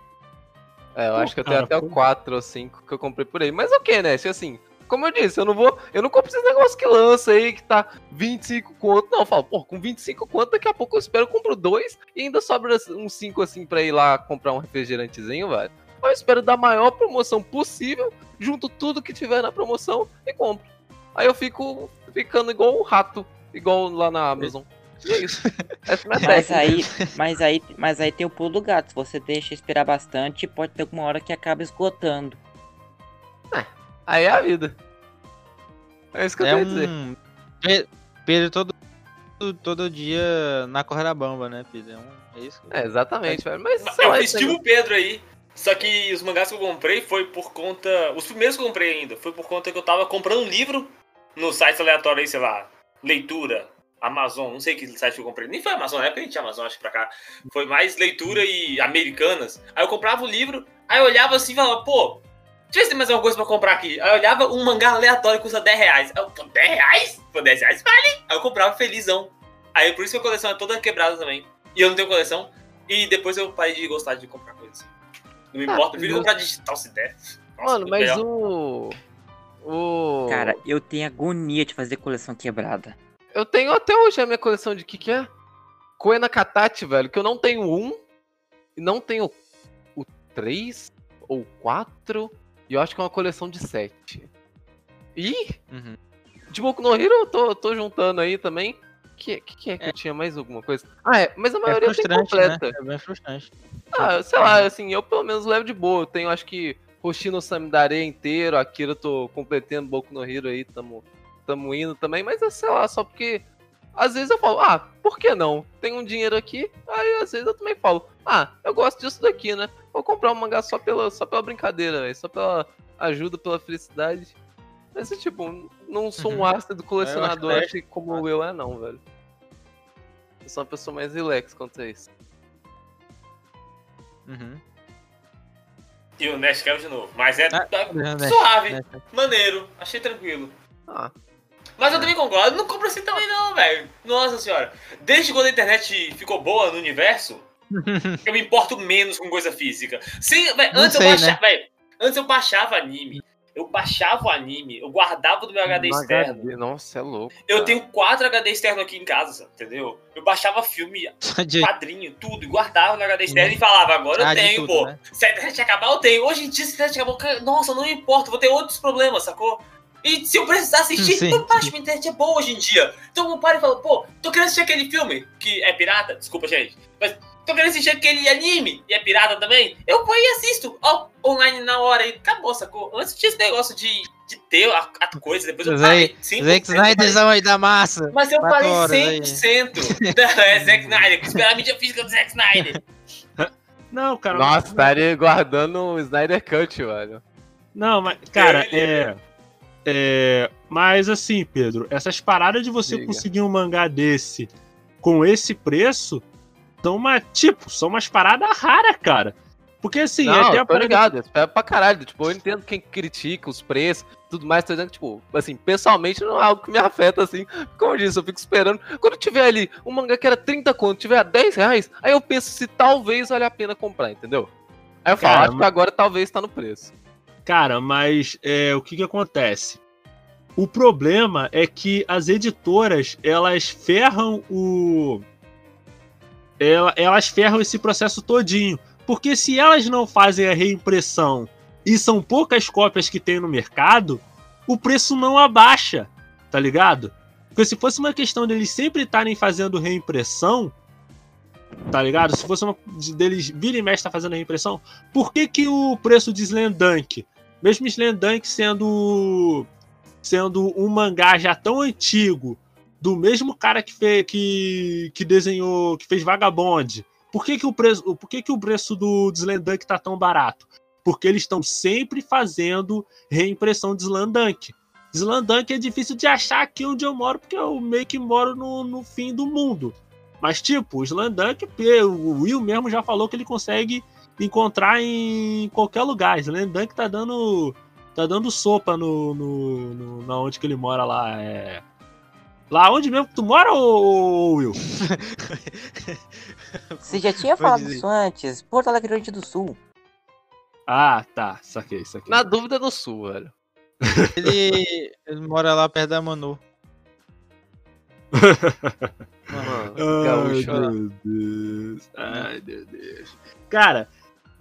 É, eu Pô, acho que eu tenho até o 4 ou 5 que eu comprei por aí. Mas o que, né? Se assim, como eu disse, eu não vou. Eu não compro esses negócios que lança aí que tá 25 conto. Não, eu falo, pô, com 25 conto, daqui a pouco eu espero, eu compro dois e ainda sobra uns 5 assim pra ir lá comprar um refrigerantezinho, velho. Eu espero dar a maior promoção possível, junto tudo que tiver na promoção e compro. Aí eu fico ficando igual um rato, igual lá na Amazon. E é isso. Essa é Mas aí, mas, aí, mas aí tem o pulo do gato. Se você deixa esperar bastante, pode ter alguma hora que acaba esgotando. Aí é a vida. É isso que eu É dizer. um. Pe- Pedro todo, todo dia na corda bamba, né, Pedro? É, um... é isso. É, exatamente, velho. Mas, sei Eu lá, esse tipo o Pedro aí. Só que os mangás que eu comprei foi por conta. Os primeiros que eu comprei ainda. Foi por conta que eu tava comprando um livro no site aleatório aí, sei lá. Leitura. Amazon, não sei que site eu comprei. Nem foi Amazon, na época gente tinha Amazon, acho que pra cá. Foi mais leitura e americanas. Aí eu comprava o livro, aí eu olhava assim e falava, pô, deixa eu ver se tem mais alguma coisa pra comprar aqui. Aí eu olhava um mangá aleatório que custa 10 reais. Aí eu, pô, 10 reais? Pô, 10 reais vale. Aí eu comprava felizão. Aí por isso que a coleção é toda quebrada também. E eu não tenho coleção. E depois eu parei de gostar de comprar coisas. Não me Ah, importa, prefiro não- digital se der. Nossa, Mano, mas o. O. Cara, eu tenho agonia de fazer coleção quebrada. Eu tenho até hoje a minha coleção de que que é? Koena Katachi, velho, que eu não tenho um e não tenho o 3 ou 4 e eu acho que é uma coleção de 7. E Uhum. de Boku no Hero eu tô, eu tô juntando aí também. Que, que, que é que eu tinha mais alguma coisa? Ah, é, mas a É maioria tem frustrante, né? completa. É bem frustrante. Ah, sei lá, assim, eu pelo menos levo de boa. Eu tenho, acho que, Hoshino Samidare inteiro, Akira eu tô completando Boku no Hero aí, tamo, tamo indo também, mas é, sei lá, só porque às vezes eu falo, ah, por que não? Tem um dinheiro aqui, aí às vezes eu também falo, ah, eu gosto disso daqui, né? Vou comprar um mangá só pela, só pela brincadeira, véio, só pela ajuda, pela felicidade. Mas, tipo, não sou um Uhum. ácido colecionador, Eu acho acho que como eu é, não, velho. Eu sou uma pessoa mais relax quanto a isso. Uhum. E o Nest caiu de novo. Mas é, Ah, Nest, suave, Nest. maneiro, achei tranquilo. Ah, Mas eu também concordo, não compro assim também não, velho. Nossa senhora. Desde quando a internet ficou boa no universo, eu me importo menos com coisa física. Sim, véi, Não antes sei, eu né? baixava, véi, antes eu baixava anime. Eu baixava o anime, eu guardava do meu HD no externo. HD, Nossa, é louco. Eu cara. tenho quatro HD externo aqui em casa, entendeu? Eu baixava filme, quadrinho, tudo, e guardava no HD externo e falava, agora eu Ah, tenho, tudo, pô. né? Se a internet acabar, eu tenho. Hoje em dia, se a internet acabar, nossa, não importa, vou ter outros problemas, sacou? E se eu precisar assistir, Sim, eu baixo, minha internet é boa hoje em dia. Então eu paro e falo, pô, tô querendo assistir aquele filme, que é pirata, desculpa, gente, mas tô querendo assistir aquele anime, e é pirata também, eu vou e assisto, ó, online na hora, e acabou, sacou? Antes tinha esse negócio de, de ter a, a coisa, depois eu parei. Zack 100%, Zack Snyderzão aí da massa. mas eu parei horas aí. 100%. é, Zack Snyder, esperar a mídia física do Zack Snyder. Não, cara. Nossa, tá ali guardando o Snyder Cut, velho. Não, mas, cara, é. É. Mas assim, Pedro, essas paradas de você Diga. conseguir um mangá desse com esse preço são uma. Tipo, são umas paradas raras, cara. Porque assim, não, até a tô ligado, é pra caralho. Tipo, eu entendo quem critica os preços, tudo mais, tô dizendo que, tipo, assim, pessoalmente não é algo que me afeta, assim. Como eu disse, eu fico esperando. Quando tiver ali um mangá que era 30 conto, tiver a 10 reais, aí eu penso se talvez vale a pena comprar, entendeu? Aí eu falo, Cara, acho que agora talvez tá no preço. Cara, mas é, o que que acontece? O problema é que as editoras, elas ferram o... Elas ferram esse processo todinho. Porque se elas não fazem a reimpressão e são poucas cópias que tem no mercado, o preço não abaixa, tá ligado? Porque se fosse uma questão deles sempre estarem fazendo reimpressão, tá ligado? Se fosse uma deles vira e mexe tá fazendo reimpressão, por que, que o preço de Slandunk, mesmo Slandunk sendo sendo um mangá já tão antigo, do mesmo cara que fez que, que desenhou, que fez Vagabond, por que, que o preço, por que, que o preço do Slandunk tá tão barato? Porque eles estão sempre fazendo reimpressão de Slandunk. Slandunk é difícil de achar aqui onde eu moro, porque eu meio que moro no, no fim do mundo. Mas, tipo, o Slandunk, o Will mesmo já falou que ele consegue encontrar em qualquer lugar. Slandunk tá dando. tá dando sopa no, no, no, na onde que ele mora lá. É... Lá onde mesmo que tu mora, ô, Will? Você já tinha falado dizer. isso antes. Porto Alegre Grande do Sul. Ah, tá. Saquei, saquei. Na dúvida do sul, velho. Ele, ele mora lá perto da Manu. Ai, meu Deus. Ai, meu Deus. Cara,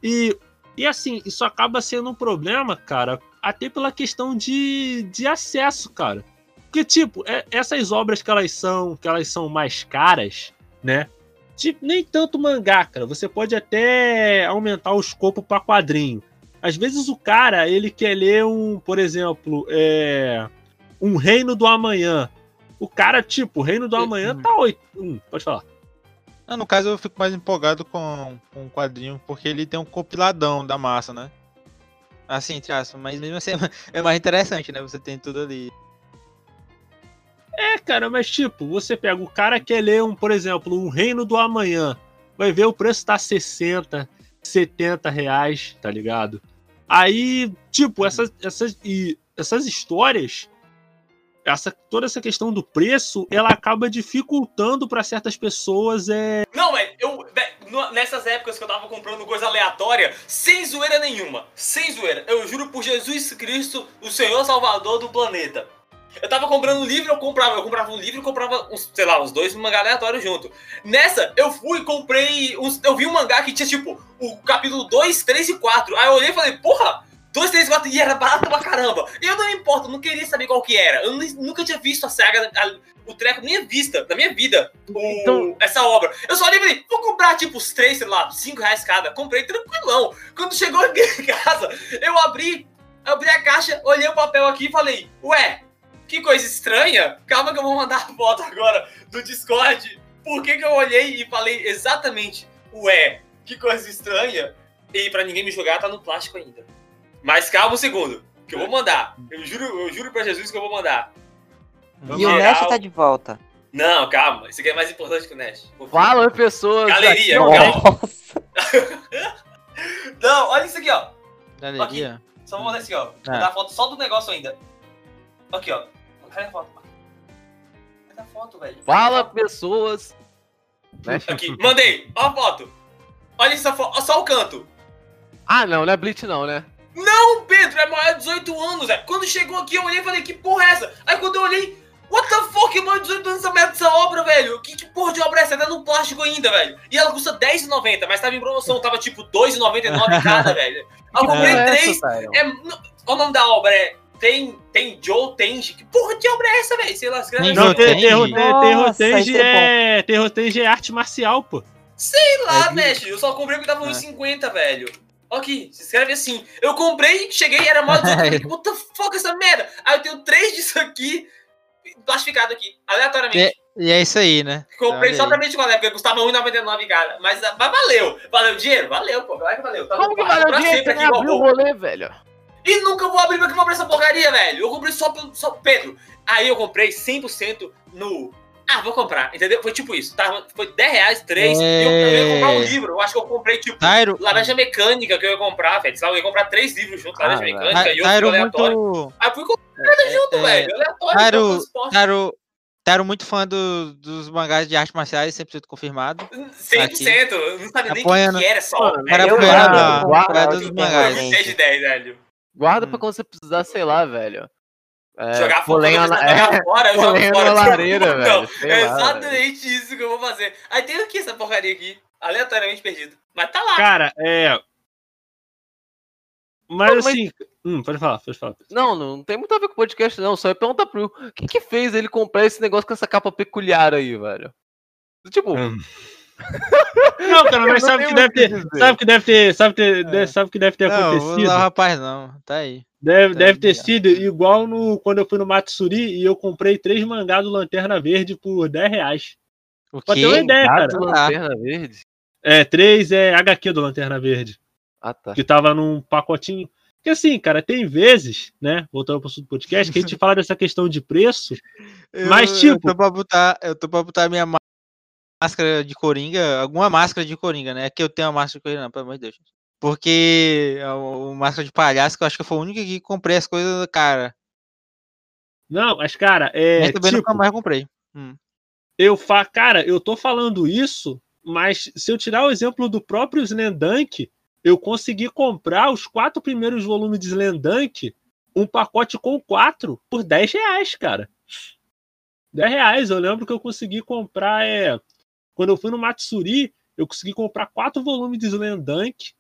e, e assim, isso acaba sendo um problema, cara, até pela questão de, de acesso, cara. Porque, tipo, é, essas obras que elas são, que elas são mais caras, né? Tipo, nem tanto mangá, cara. Você pode até aumentar o escopo para quadrinho. Às vezes o cara, ele quer ler um, por exemplo, é, um Reino do Amanhã. O cara, tipo, Reino do Amanhã tá oito. Hum, pode falar. Não, no caso eu fico mais empolgado com, com o quadrinho, porque ele tem um compiladão da massa, né? Assim, traço, mas mesmo assim é mais interessante, né? Você tem tudo ali. É, cara, mas tipo, você pega o cara que ler um, por exemplo, um Reino do Amanhã. Vai ver o preço tá 60, 70 reais, tá ligado? Aí, tipo, essas, essas, e essas histórias, essa, toda essa questão do preço, ela acaba dificultando para certas pessoas. É... Não, velho, eu. Nessas épocas que eu tava comprando coisa aleatória, sem zoeira nenhuma, sem zoeira, eu juro por Jesus Cristo, o Senhor Salvador do planeta eu tava comprando um livro, eu comprava, eu comprava um livro e comprava, uns, sei lá, uns dois mangá aleatórios junto. Nessa, eu fui e comprei. Uns, eu vi um mangá que tinha, tipo, o capítulo 2, 3 e 4. Aí eu olhei e falei, porra! 2, 3, 4 e era barato pra caramba. E eu não me importo, não queria saber qual que era. Eu nunca tinha visto a saga, a, o treco, minha vista, na minha vida, o, então... essa obra. Eu só falei, vou comprar tipo os três, sei lá, 5 reais cada. Comprei tranquilão. Quando chegou em casa, eu abri, abri a caixa, olhei o papel aqui e falei, ué, que coisa estranha. Calma que eu vou mandar a foto agora do Discord. Por que, que eu olhei e falei exatamente, ué, que coisa estranha? E para ninguém me jogar, tá no plástico ainda. Mas calma um segundo, que eu vou mandar. Eu juro, eu juro pra Jesus que eu vou mandar. e o Nash tá de volta. Não, calma. Isso aqui é mais importante que o Nash. Fala, pessoas. Galeria, calma. Não, olha isso aqui, ó. Galeria? Aqui. Só vou mandar assim, ó. Vou dar a foto só do negócio ainda. Aqui, ó. Cadê a foto? Cadê a foto, velho? Fala, pessoas! Aqui, mandei! Ó a foto! Olha essa foto, olha só o canto! Ah, não, não é Blitz não, né? Não, Pedro, é maior de 18 anos, velho. Quando chegou aqui, eu olhei e falei, que porra é essa? Aí quando eu olhei, what the fuck, é maior de 18 anos essa merda dessa obra, velho? Que, que porra de obra é essa? Tá no plástico ainda, velho. E ela custa R$10,90, mas tava em promoção, tava tipo R$2,99 cada, velho. Eu comprei é três. É, o nome da obra é tem, tem Joe Tenji. Que porra de obra é essa, velho? Sei lá, escreve Não, tem, tem, tem, é, tem é arte marcial, pô. Sei lá, é mexe. Eu só comprei porque tava 1,50, é. velho. Aqui, se escreve assim. Eu comprei, cheguei, era mó 18. What the fuck essa merda? Aí eu tenho três disso aqui, plastificado aqui, aleatoriamente. E, e é isso aí, né? Comprei só pra mente qual é, porque custava 1,99, cara. Mas, mas valeu. Valeu dinheiro? Valeu, pô. Claro que valeu. Tá Como que valeu dinheiro? Você abriu o rolê, velho. E nunca vou abrir pra comprar essa porcaria, velho. Eu comprei só pelo. Só, Pedro, aí eu comprei 100% no ah, vou comprar, entendeu? Foi tipo isso. Tava, foi 10 reais, 3. É... Eu, eu, ia comprar um livro. Eu acho que eu comprei, tipo, Tairo... Laranja Mecânica que eu ia comprar, velho. Eu ia comprar três livros junto, Laranja ah, Mecânica e outro Tairo aleatório. Muito... Aí eu fui comprar é, junto, é... velho. Aleatório. Tairo, Tairo, Tairo muito fã do, dos mangás de artes marciais, 100% confirmado. 100%. Aqui. Eu não sabia nem o que, era só. Era apoiando dos mangás. 10 de 10, velho. Guarda hum. pra quando você precisar, sei lá, velho. É, jogar fora, na, é, fora, eu jogo fora. Na lareira, velho, é exatamente lá, isso que eu vou fazer. Aí tem aqui essa porcaria aqui, aleatoriamente perdido. Mas tá lá. Cara, é. Mas, mas assim. Hum, pode falar, pode falar. Não, não tem muito a ver com o podcast, não. Só é perguntar pro. O que que fez ele comprar esse negócio com essa capa peculiar aí, velho? Tipo. Hum. Não, cara, mas sabe que, deve ter, sabe que deve ter. Sabe que, é. sabe que deve ter não, acontecido? Não, rapaz, não. Tá aí. Deve, tá deve ter sido igual no, quando eu fui no Matsuri e eu comprei três mangás do Lanterna Verde por 10 reais. O Pra ter uma ideia, cara. Do Lanterna Verde? É, três é HQ do Lanterna Verde. Ah, tá. Que tava num pacotinho. Porque assim, cara, tem vezes, né? Voltando pro podcast, que a gente fala dessa questão de preço. Eu, mas, tipo. Eu tô pra botar, eu tô pra botar minha máscara de coringa, alguma máscara de coringa, né? É que eu tenho uma máscara de coringa, não, pelo amor de Deus. Porque o, o máscara de palhaço, que eu acho que foi o único que comprei as coisas, cara. Não, mas, cara, é. Eu também tipo, nunca mais comprei. Hum. Eu fa... Cara, eu tô falando isso, mas se eu tirar o exemplo do próprio Slendank, eu consegui comprar os quatro primeiros volumes de Slendank, um pacote com quatro, por 10 reais, cara. 10 reais. Eu lembro que eu consegui comprar. É... Quando eu fui no Matsuri, eu consegui comprar quatro volumes de Slendank.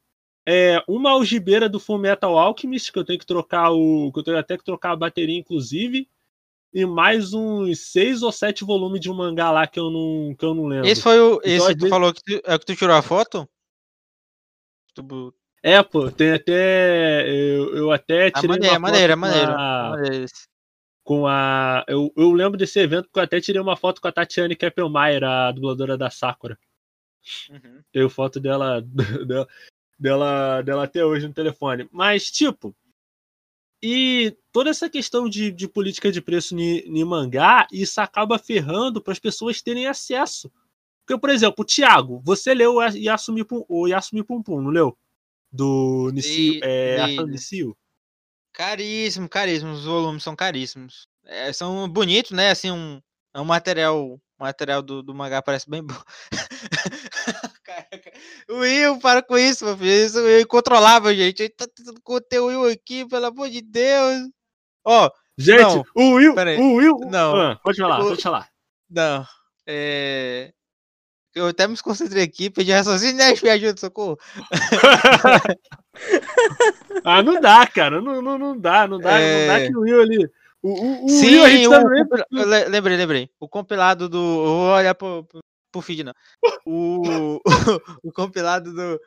É, uma algibeira do Full Metal Alchemist, que eu tenho que trocar o. que eu tenho até que trocar a bateria, inclusive. E mais uns seis ou sete volumes de um mangá lá que eu não, que eu não lembro. Esse foi o. Então, esse que tu vezes... falou que tu, é que tu tirou a foto? Tu... É, pô, tem até. Eu, eu até ah, tirei. A maneira, uma maneira, maneira. Com a. Eu, eu lembro desse evento que eu até tirei uma foto com a Tatiane Keppelmeier, a dubladora da Sakura. Uhum. Tenho foto dela, dela, dela, dela até hoje no telefone. Mas, tipo. E toda essa questão de, de política de preço em mangá, isso acaba ferrando para as pessoas terem acesso porque, por exemplo, o Thiago, você leu o Yasumi Pum, o Yasumi Pum Pum, não leu? Do Nisio, é, Nisio. Caríssimo, caríssimo. Os volumes são caríssimos. É, são bonitos, né? Assim, um, é um material, material do, do mangá parece bem bom. o Will, para com isso, meu filho. Isso é incontrolável, gente. Tá tentando conter o Will aqui, pelo amor de Deus. Ó, oh, gente, não, o Will, o Will. Não, ah, pode falar, o, pode falar. Não, é. Eu até me concentrei aqui, pedi raciocínio, né? Me ajuda, socorro. ah, não dá, cara. Não, não, não dá, não dá, é... não dá que o Will ali. O, o, o Sim, Will, a gente o, também... lembrei, lembrei. O compilado do. Vou olhar pro, pro, pro feed, não. O, o, compilado do,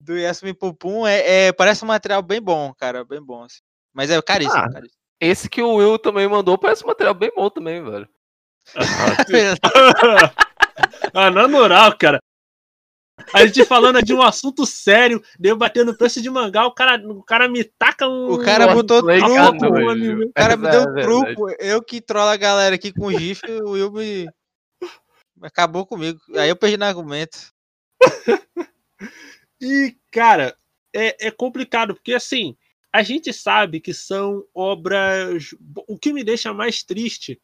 do Yasmin Pupum é, é, parece um material bem bom, cara. Bem bom. Assim. Mas é caríssimo, ah, caríssimo. Esse que o Will também mandou parece um material bem bom também, velho. ah, na moral, cara. A gente falando de um assunto sério, debatendo preço de mangá, o cara, o cara me taca um. O cara botou truco, o cara me deu um truco. Eu que trolo a galera aqui com o GIF, o Will me. Acabou comigo. Aí eu perdi no argumento. e, cara, é, é complicado, porque assim, a gente sabe que são obras. O que me deixa mais triste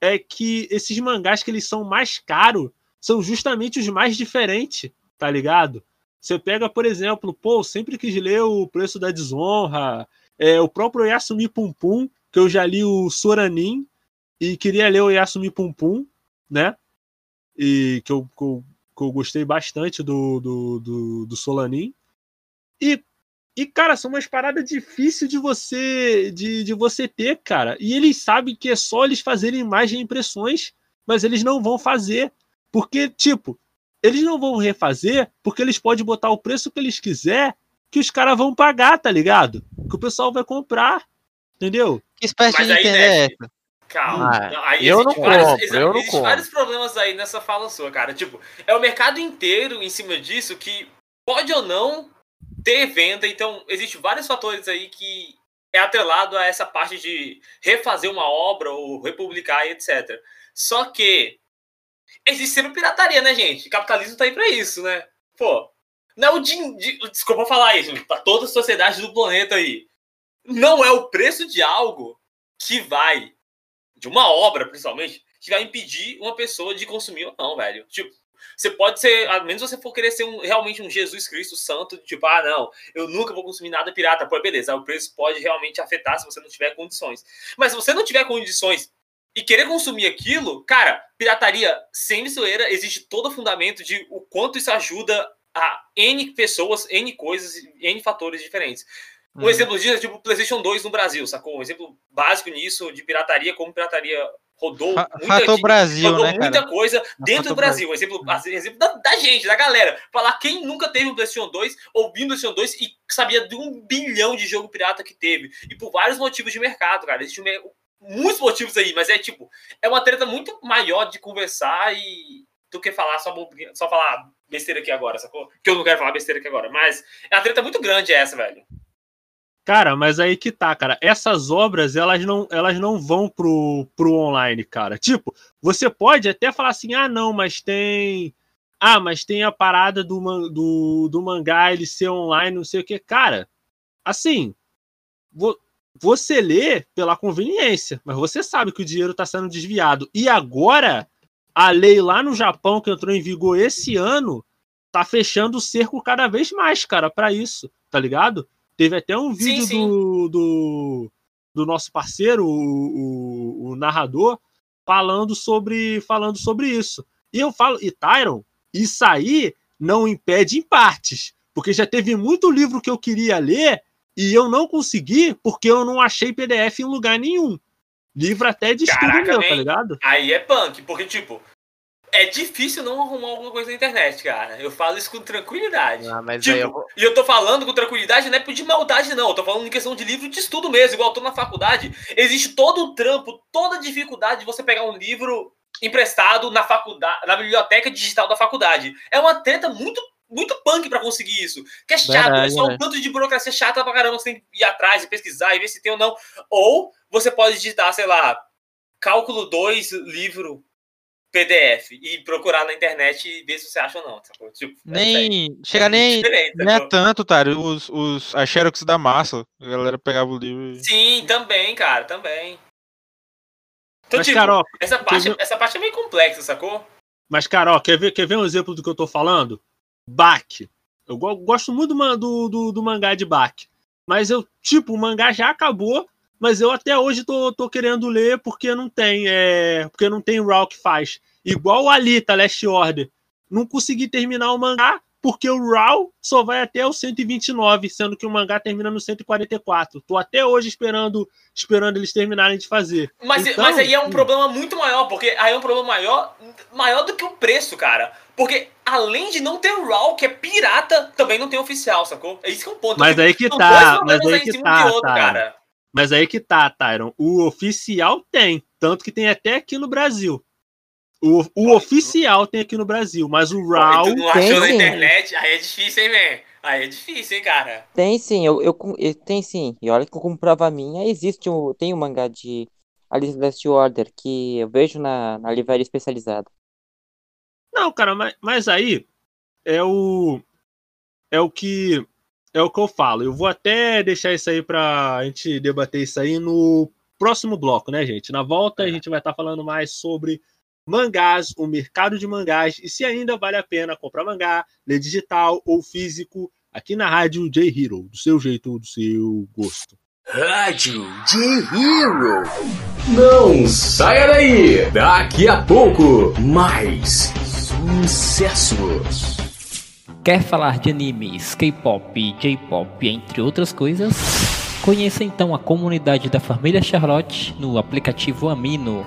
é que esses mangás que eles são mais caros são justamente os mais diferentes, tá ligado? Você pega, por exemplo, pô, sempre quis ler o Preço da Desonra, é, o próprio Yasumi Pum Pum, que eu já li o Soranin e queria ler o Yasumi Pum Pum, né? E que eu, que eu, que eu gostei bastante do, do, do, do Solanin. E, e, cara, são umas paradas difíceis de você de, de você ter, cara. E eles sabem que é só eles fazerem e impressões, mas eles não vão fazer. Porque, tipo, eles não vão refazer porque eles podem botar o preço que eles quiser que os caras vão pagar, tá ligado? Que o pessoal vai comprar. Entendeu? Que espécie Mas de aí, né, Calma. Ah, aí eu não vários, compro, eu não compro. vários problemas aí nessa fala sua, cara. Tipo, é o mercado inteiro em cima disso que pode ou não ter venda. Então, existem vários fatores aí que é atrelado a essa parte de refazer uma obra ou republicar e etc. Só que existe sempre pirataria, né, gente? capitalismo tá aí pra isso, né? Pô, não é o din... Desculpa falar isso, pra toda a sociedade do planeta aí. Não é o preço de algo que vai, de uma obra principalmente, que vai impedir uma pessoa de consumir ou não, velho. Tipo, você pode ser, a menos você for querer ser um, realmente um Jesus Cristo santo, tipo, ah, não, eu nunca vou consumir nada pirata. Pô, beleza, o preço pode realmente afetar se você não tiver condições. Mas se você não tiver condições e querer consumir aquilo, cara, pirataria sem zoeira, existe todo o fundamento de o quanto isso ajuda a N pessoas, N coisas, N fatores diferentes. Um uhum. exemplo disso é tipo o PlayStation 2 no Brasil, sacou? Um exemplo básico nisso de pirataria, como pirataria rodou muita, Brasil, rodou né, muita coisa dentro do Brasil. Brasil. Exemplo, uhum. exemplo da, da, gente, da galera. Falar quem nunca teve um PlayStation 2, ouvindo o PlayStation 2 e sabia de um bilhão de jogo pirata que teve. E por vários motivos de mercado, cara. Existem muitos motivos aí, mas é tipo, é uma treta muito maior de conversar e do que falar só, só falar besteira aqui agora, sacou? Que eu não quero falar besteira aqui agora, mas é uma treta muito grande essa, velho. Cara, mas aí que tá, cara. Essas obras, elas não, elas não vão pro, pro online, cara. Tipo, você pode até falar assim, ah, não, mas tem. Ah, mas tem a parada do, do, do mangá ele ser online, não sei o que. Cara, assim, você lê pela conveniência, mas você sabe que o dinheiro está sendo desviado. E agora, a lei lá no Japão, que entrou em vigor esse ano, tá fechando o cerco cada vez mais, cara, para isso, tá ligado? Teve até um vídeo sim, sim. Do, do, do, nosso parceiro, o, o, o, narrador, falando sobre, falando sobre isso. E eu falo, e Tyron, isso aí não impede em partes. Porque já teve muito livro que eu queria ler e eu não consegui porque eu não achei PDF em lugar nenhum. Livro até de estudo meu, tá ligado? Aí é punk, porque, tipo, é difícil não arrumar alguma coisa na internet, cara. Eu falo isso com tranquilidade. Ah, tipo, eu vou... E eu tô falando com tranquilidade, não é de maldade, não. Eu tô falando em questão de livro de estudo mesmo. Igual eu tô na faculdade, existe todo o trampo, toda a dificuldade de você pegar um livro emprestado na faculdade, na biblioteca digital da faculdade. É uma treta muito muito punk para conseguir isso. Que é chato, Verdade, é só um tanto de burocracia chata pra caramba, você tem que ir atrás e pesquisar e ver se tem ou não. Ou você pode digitar, sei lá, cálculo 2, livro PDF e procurar na internet e ver se você acha ou não. Tipo, é nem. Chega é nem. Nem é tanto, tá? Os, os, a Xerox da massa. A galera pegava o livro e... Sim, também, cara, também. Então, Mas, tipo, Carol, essa, parte, essa parte é meio complexa, sacou? Mas, Carol, quer ver, quer ver um exemplo do que eu tô falando? Bach. Eu gosto muito do, do, do mangá de Bach. Mas eu, tipo, o mangá já acabou mas eu até hoje tô, tô querendo ler porque não tem, é, porque não tem Raw que faz. Igual o Alita, Last Order. Não consegui terminar o mangá porque o Raw só vai até o 129, sendo que o mangá termina no 144. Tô até hoje esperando esperando eles terminarem de fazer. Mas, então, mas aí é um problema muito maior, porque aí é um problema maior, maior do que o preço, cara. Porque além de não ter o Raw, que é pirata, também não tem oficial, sacou? É isso que é um ponto. Mas aí que tá, mas aí que tá, outro, tá. Cara. Mas aí que tá, Tyron. O oficial tem. Tanto que tem até aqui no Brasil. O, o oficial tem aqui no Brasil, mas o RAW. Tu não achou na internet? Aí é difícil, hein, man? Aí é difícil, hein, cara? Tem sim, eu, eu, eu tem sim. E olha que como prova minha, existe um. Tem um mangá de Alice Last Order que eu vejo na, na livraria especializada. Não, cara, mas, mas aí é o. É o que é o que eu falo. Eu vou até deixar isso aí pra gente debater isso aí no próximo bloco, né, gente? Na volta a é. gente vai estar tá falando mais sobre mangás, o mercado de mangás e se ainda vale a pena comprar mangá, ler digital ou físico aqui na Rádio J Hero, do seu jeito, do seu gosto. Rádio J Hero. Não saia daí. Daqui a pouco mais sucessos. Quer falar de animes, K-pop, J-pop, entre outras coisas? Conheça então a comunidade da família Charlotte no aplicativo Amino.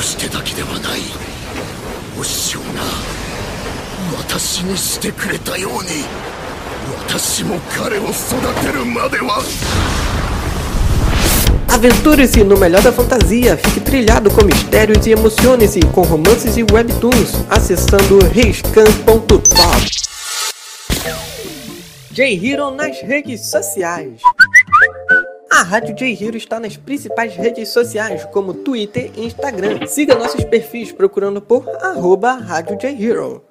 としてだけではないお師匠が 私にしてくれたように私も彼を育てるまでは Aventure-se no melhor da fantasia, fique trilhado com mistérios e emocione-se com romances e webtoons acessando riscan.top. J-Hero nas redes sociais. A Rádio J-Hero está nas principais redes sociais, como Twitter e Instagram. Siga nossos perfis procurando por arroba Rádio J-Hero.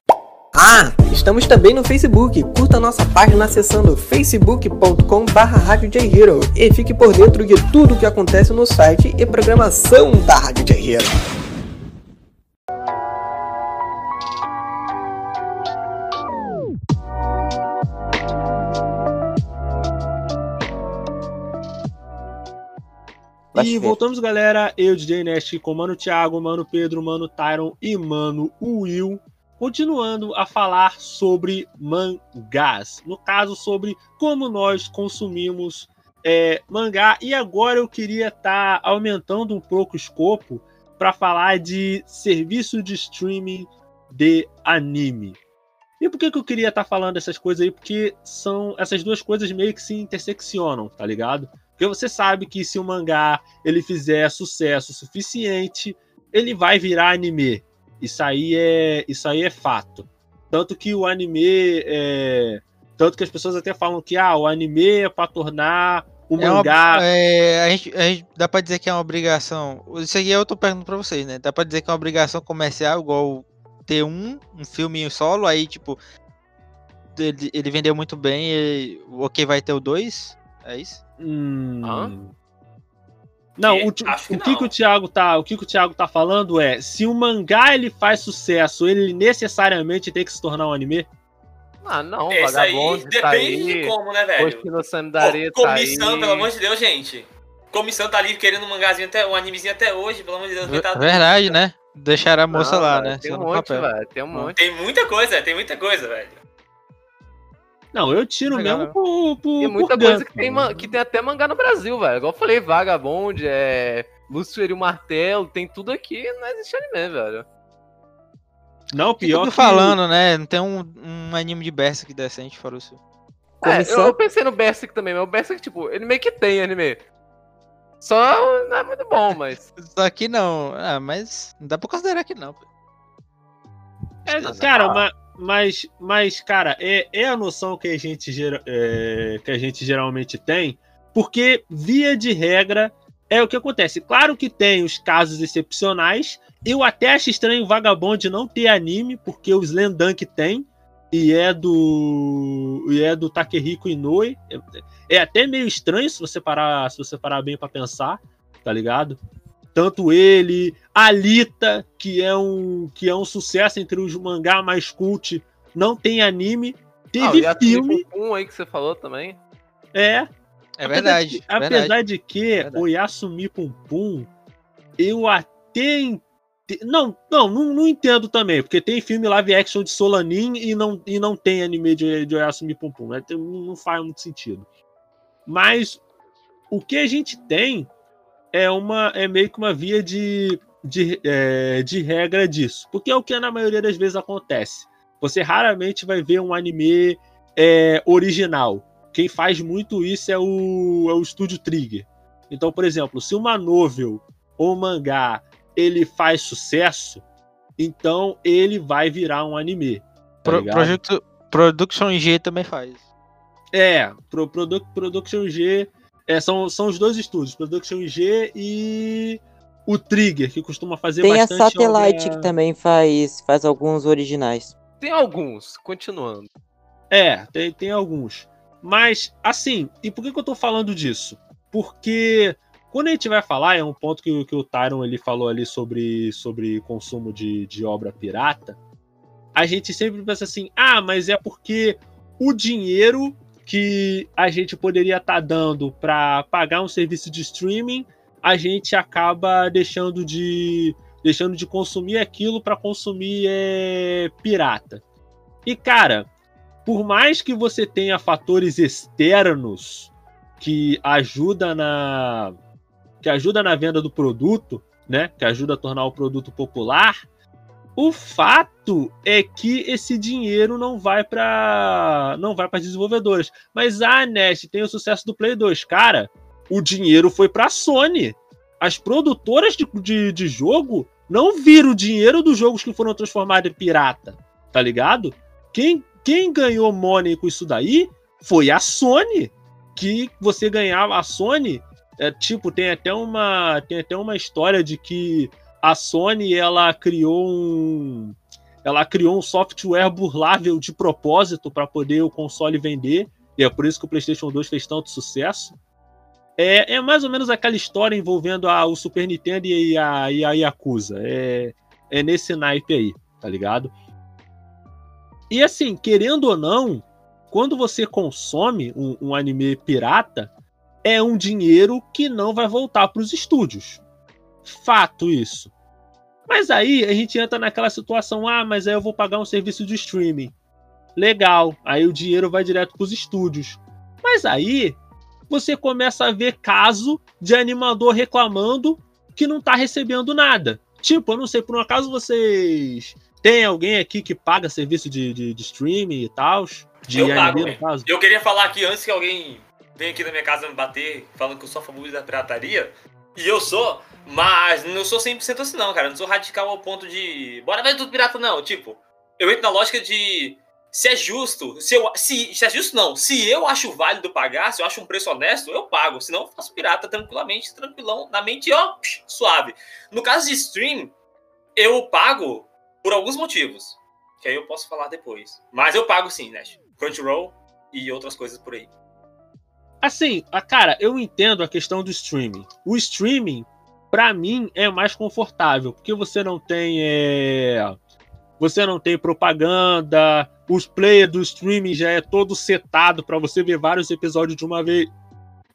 Ah, estamos também no Facebook. Curta nossa página acessando facebook.com/radiojhero e fique por dentro de tudo o que acontece no site e programação da Rádio J Hero. E voltamos, galera. Eu, DJ Nest, com Mano Thiago, Mano Pedro, Mano Tyron e Mano Will continuando a falar sobre mangás. No caso, sobre como nós consumimos é, mangá. E agora eu queria estar tá aumentando um pouco o escopo para falar de serviço de streaming de anime. E por que, que eu queria estar tá falando essas coisas aí? Porque são essas duas coisas meio que se interseccionam, tá ligado? Porque você sabe que se o mangá ele fizer sucesso suficiente, ele vai virar anime. Isso aí é, isso aí é fato. Tanto que o anime é, tanto que as pessoas até falam que ah, o anime é para tornar o é mangá. Uma, é, a, gente, a gente dá para dizer que é uma obrigação. Isso aqui eu tô perguntando para vocês, né? Dá para dizer que é uma obrigação comercial igual ter um, um filme solo aí tipo ele, ele vendeu muito bem, e, ok vai ter o dois, é isso? Hum, não, o, que, o que, que, o Thiago tá, o que, que o Thiago tá falando é, se o mangá ele faz sucesso, ele necessariamente tem que se tornar um anime? Ah, não, Esse vagabundo aí tá depende aí, de como, né, velho? Sandaria Pô, comissão, tá pelo amor de Deus, gente. Comissão tá ali querendo um mangazinho até, um animezinho até hoje, pelo amor de Deus. Tá Verdade, né? Deixar a moça não, lá, véio, né? Tem um monte, velho. Tem um monte. Tem muita coisa, tem muita coisa, velho. Não, eu tiro Legal, mesmo por, por. Tem muita por coisa que tem, que tem até mangá no Brasil, velho. Igual eu falei, Vagabond, é. Lúcifer e o Martelo, tem tudo aqui, não existe anime, velho. Não, pior. Tudo que... falando, né? Não tem um, um anime de Berserk decente, fora o seu. É, eu, eu, pensei no Berserk também, mas o Berserk, tipo, ele meio que tem anime. Só não é muito bom, mas. Só que não. Ah, mas não dá pra considerar que não. É, cara, mas, mas, mas, cara, é, é a noção que a, gente, é, que a gente geralmente tem, porque, via de regra, é o que acontece. Claro que tem os casos excepcionais. Eu até acho estranho o Vagabond não ter anime, porque o Slendank tem. E é do. E é do Takehiko Inoue. É, é até meio estranho se você parar, se você parar bem para pensar, tá ligado? Tanto ele, Alita, que é um que é um sucesso entre os mangá mais cult, não tem anime. Teve ah, filme. Um aí que você falou também. É. É verdade. De, é verdade. apesar de que é o Yasumi Pum Pum, eu até não, não, não, não, entendo também, porque tem filme live action de Solanin e não, e não tem anime de, de Oyasumi Pum Pum. Né? Não faz muito sentido. Mas o que a gente tem é uma é meio que uma via de, de, é, de regra disso. Porque é o que na maioria das vezes acontece. Você raramente vai ver um anime é, original. Quem faz muito isso é o, é o estúdio Trigger. Então, por exemplo, se uma novel ou mangá ele faz sucesso, então ele vai virar um anime. Tá Pro, projeto, Production G também faz. É, Pro, Produ, Production G é, são, são os dois estúdios, Production G e o Trigger, que costuma fazer Tem bastante. Tem a Satellite obra... que também faz, faz alguns originais. Tem alguns, continuando. É, tem, tem alguns. Mas, assim, e por que, que eu tô falando disso? Porque quando a gente vai falar, é um ponto que, que o Tyron ele falou ali sobre, sobre consumo de, de obra pirata, a gente sempre pensa assim, ah, mas é porque o dinheiro que a gente poderia estar tá dando para pagar um serviço de streaming, a gente acaba deixando de deixando de consumir aquilo para consumir é, pirata. E cara, por mais que você tenha fatores externos que ajuda na que ajuda na venda do produto, né, que ajuda a tornar o produto popular, O fato é que esse dinheiro não vai para não vai para desenvolvedores. Mas a Nest tem o sucesso do Play 2, cara. O dinheiro foi para a Sony. As produtoras de, de, de jogo não viram o dinheiro dos jogos que foram transformados em pirata, tá ligado? Quem, quem ganhou money com isso daí foi a Sony. Que você ganhava a Sony, é, tipo, tem até uma tem até uma história de que a Sony ela criou um ela criou um software burlável de propósito para poder o console vender, e é por isso que o PlayStation 2 fez tanto sucesso. É, é mais ou menos aquela história envolvendo a, o Super Nintendo e a, e a Yakuza. É, é nesse naipe aí, tá ligado? E assim, querendo ou não, quando você consome um, um anime pirata, é um dinheiro que não vai voltar para os estúdios. Fato isso. Mas aí a gente entra naquela situação: ah, mas aí eu vou pagar um serviço de streaming. Legal, aí o dinheiro vai direto para os estúdios. Mas aí você começa a ver caso de animador reclamando que não está recebendo nada. Tipo, eu não sei, por um acaso vocês tem alguém aqui que paga serviço de, de, de streaming e tal? De eu pago. Eu queria falar aqui antes que alguém venha aqui na minha casa me bater falando que eu sou a favor da pirataria. E eu sou, mas não sou 100% assim não, cara. Não sou radical ao ponto de. Bora ver tudo pirata, não. Tipo, eu entro na lógica de. Se é justo, se, eu, se, se é justo, não. Se eu acho válido pagar, se eu acho um preço honesto, eu pago. Senão eu faço pirata tranquilamente, tranquilão, na mente, ó, suave. No caso de stream, eu pago por alguns motivos. Que aí eu posso falar depois. Mas eu pago sim, né? Crunchyroll e outras coisas por aí. Assim, cara, eu entendo a questão do streaming. O streaming, para mim, é mais confortável, porque você não tem. É... Você não tem propaganda, os players do streaming já é todo setado para você ver vários episódios de uma vez.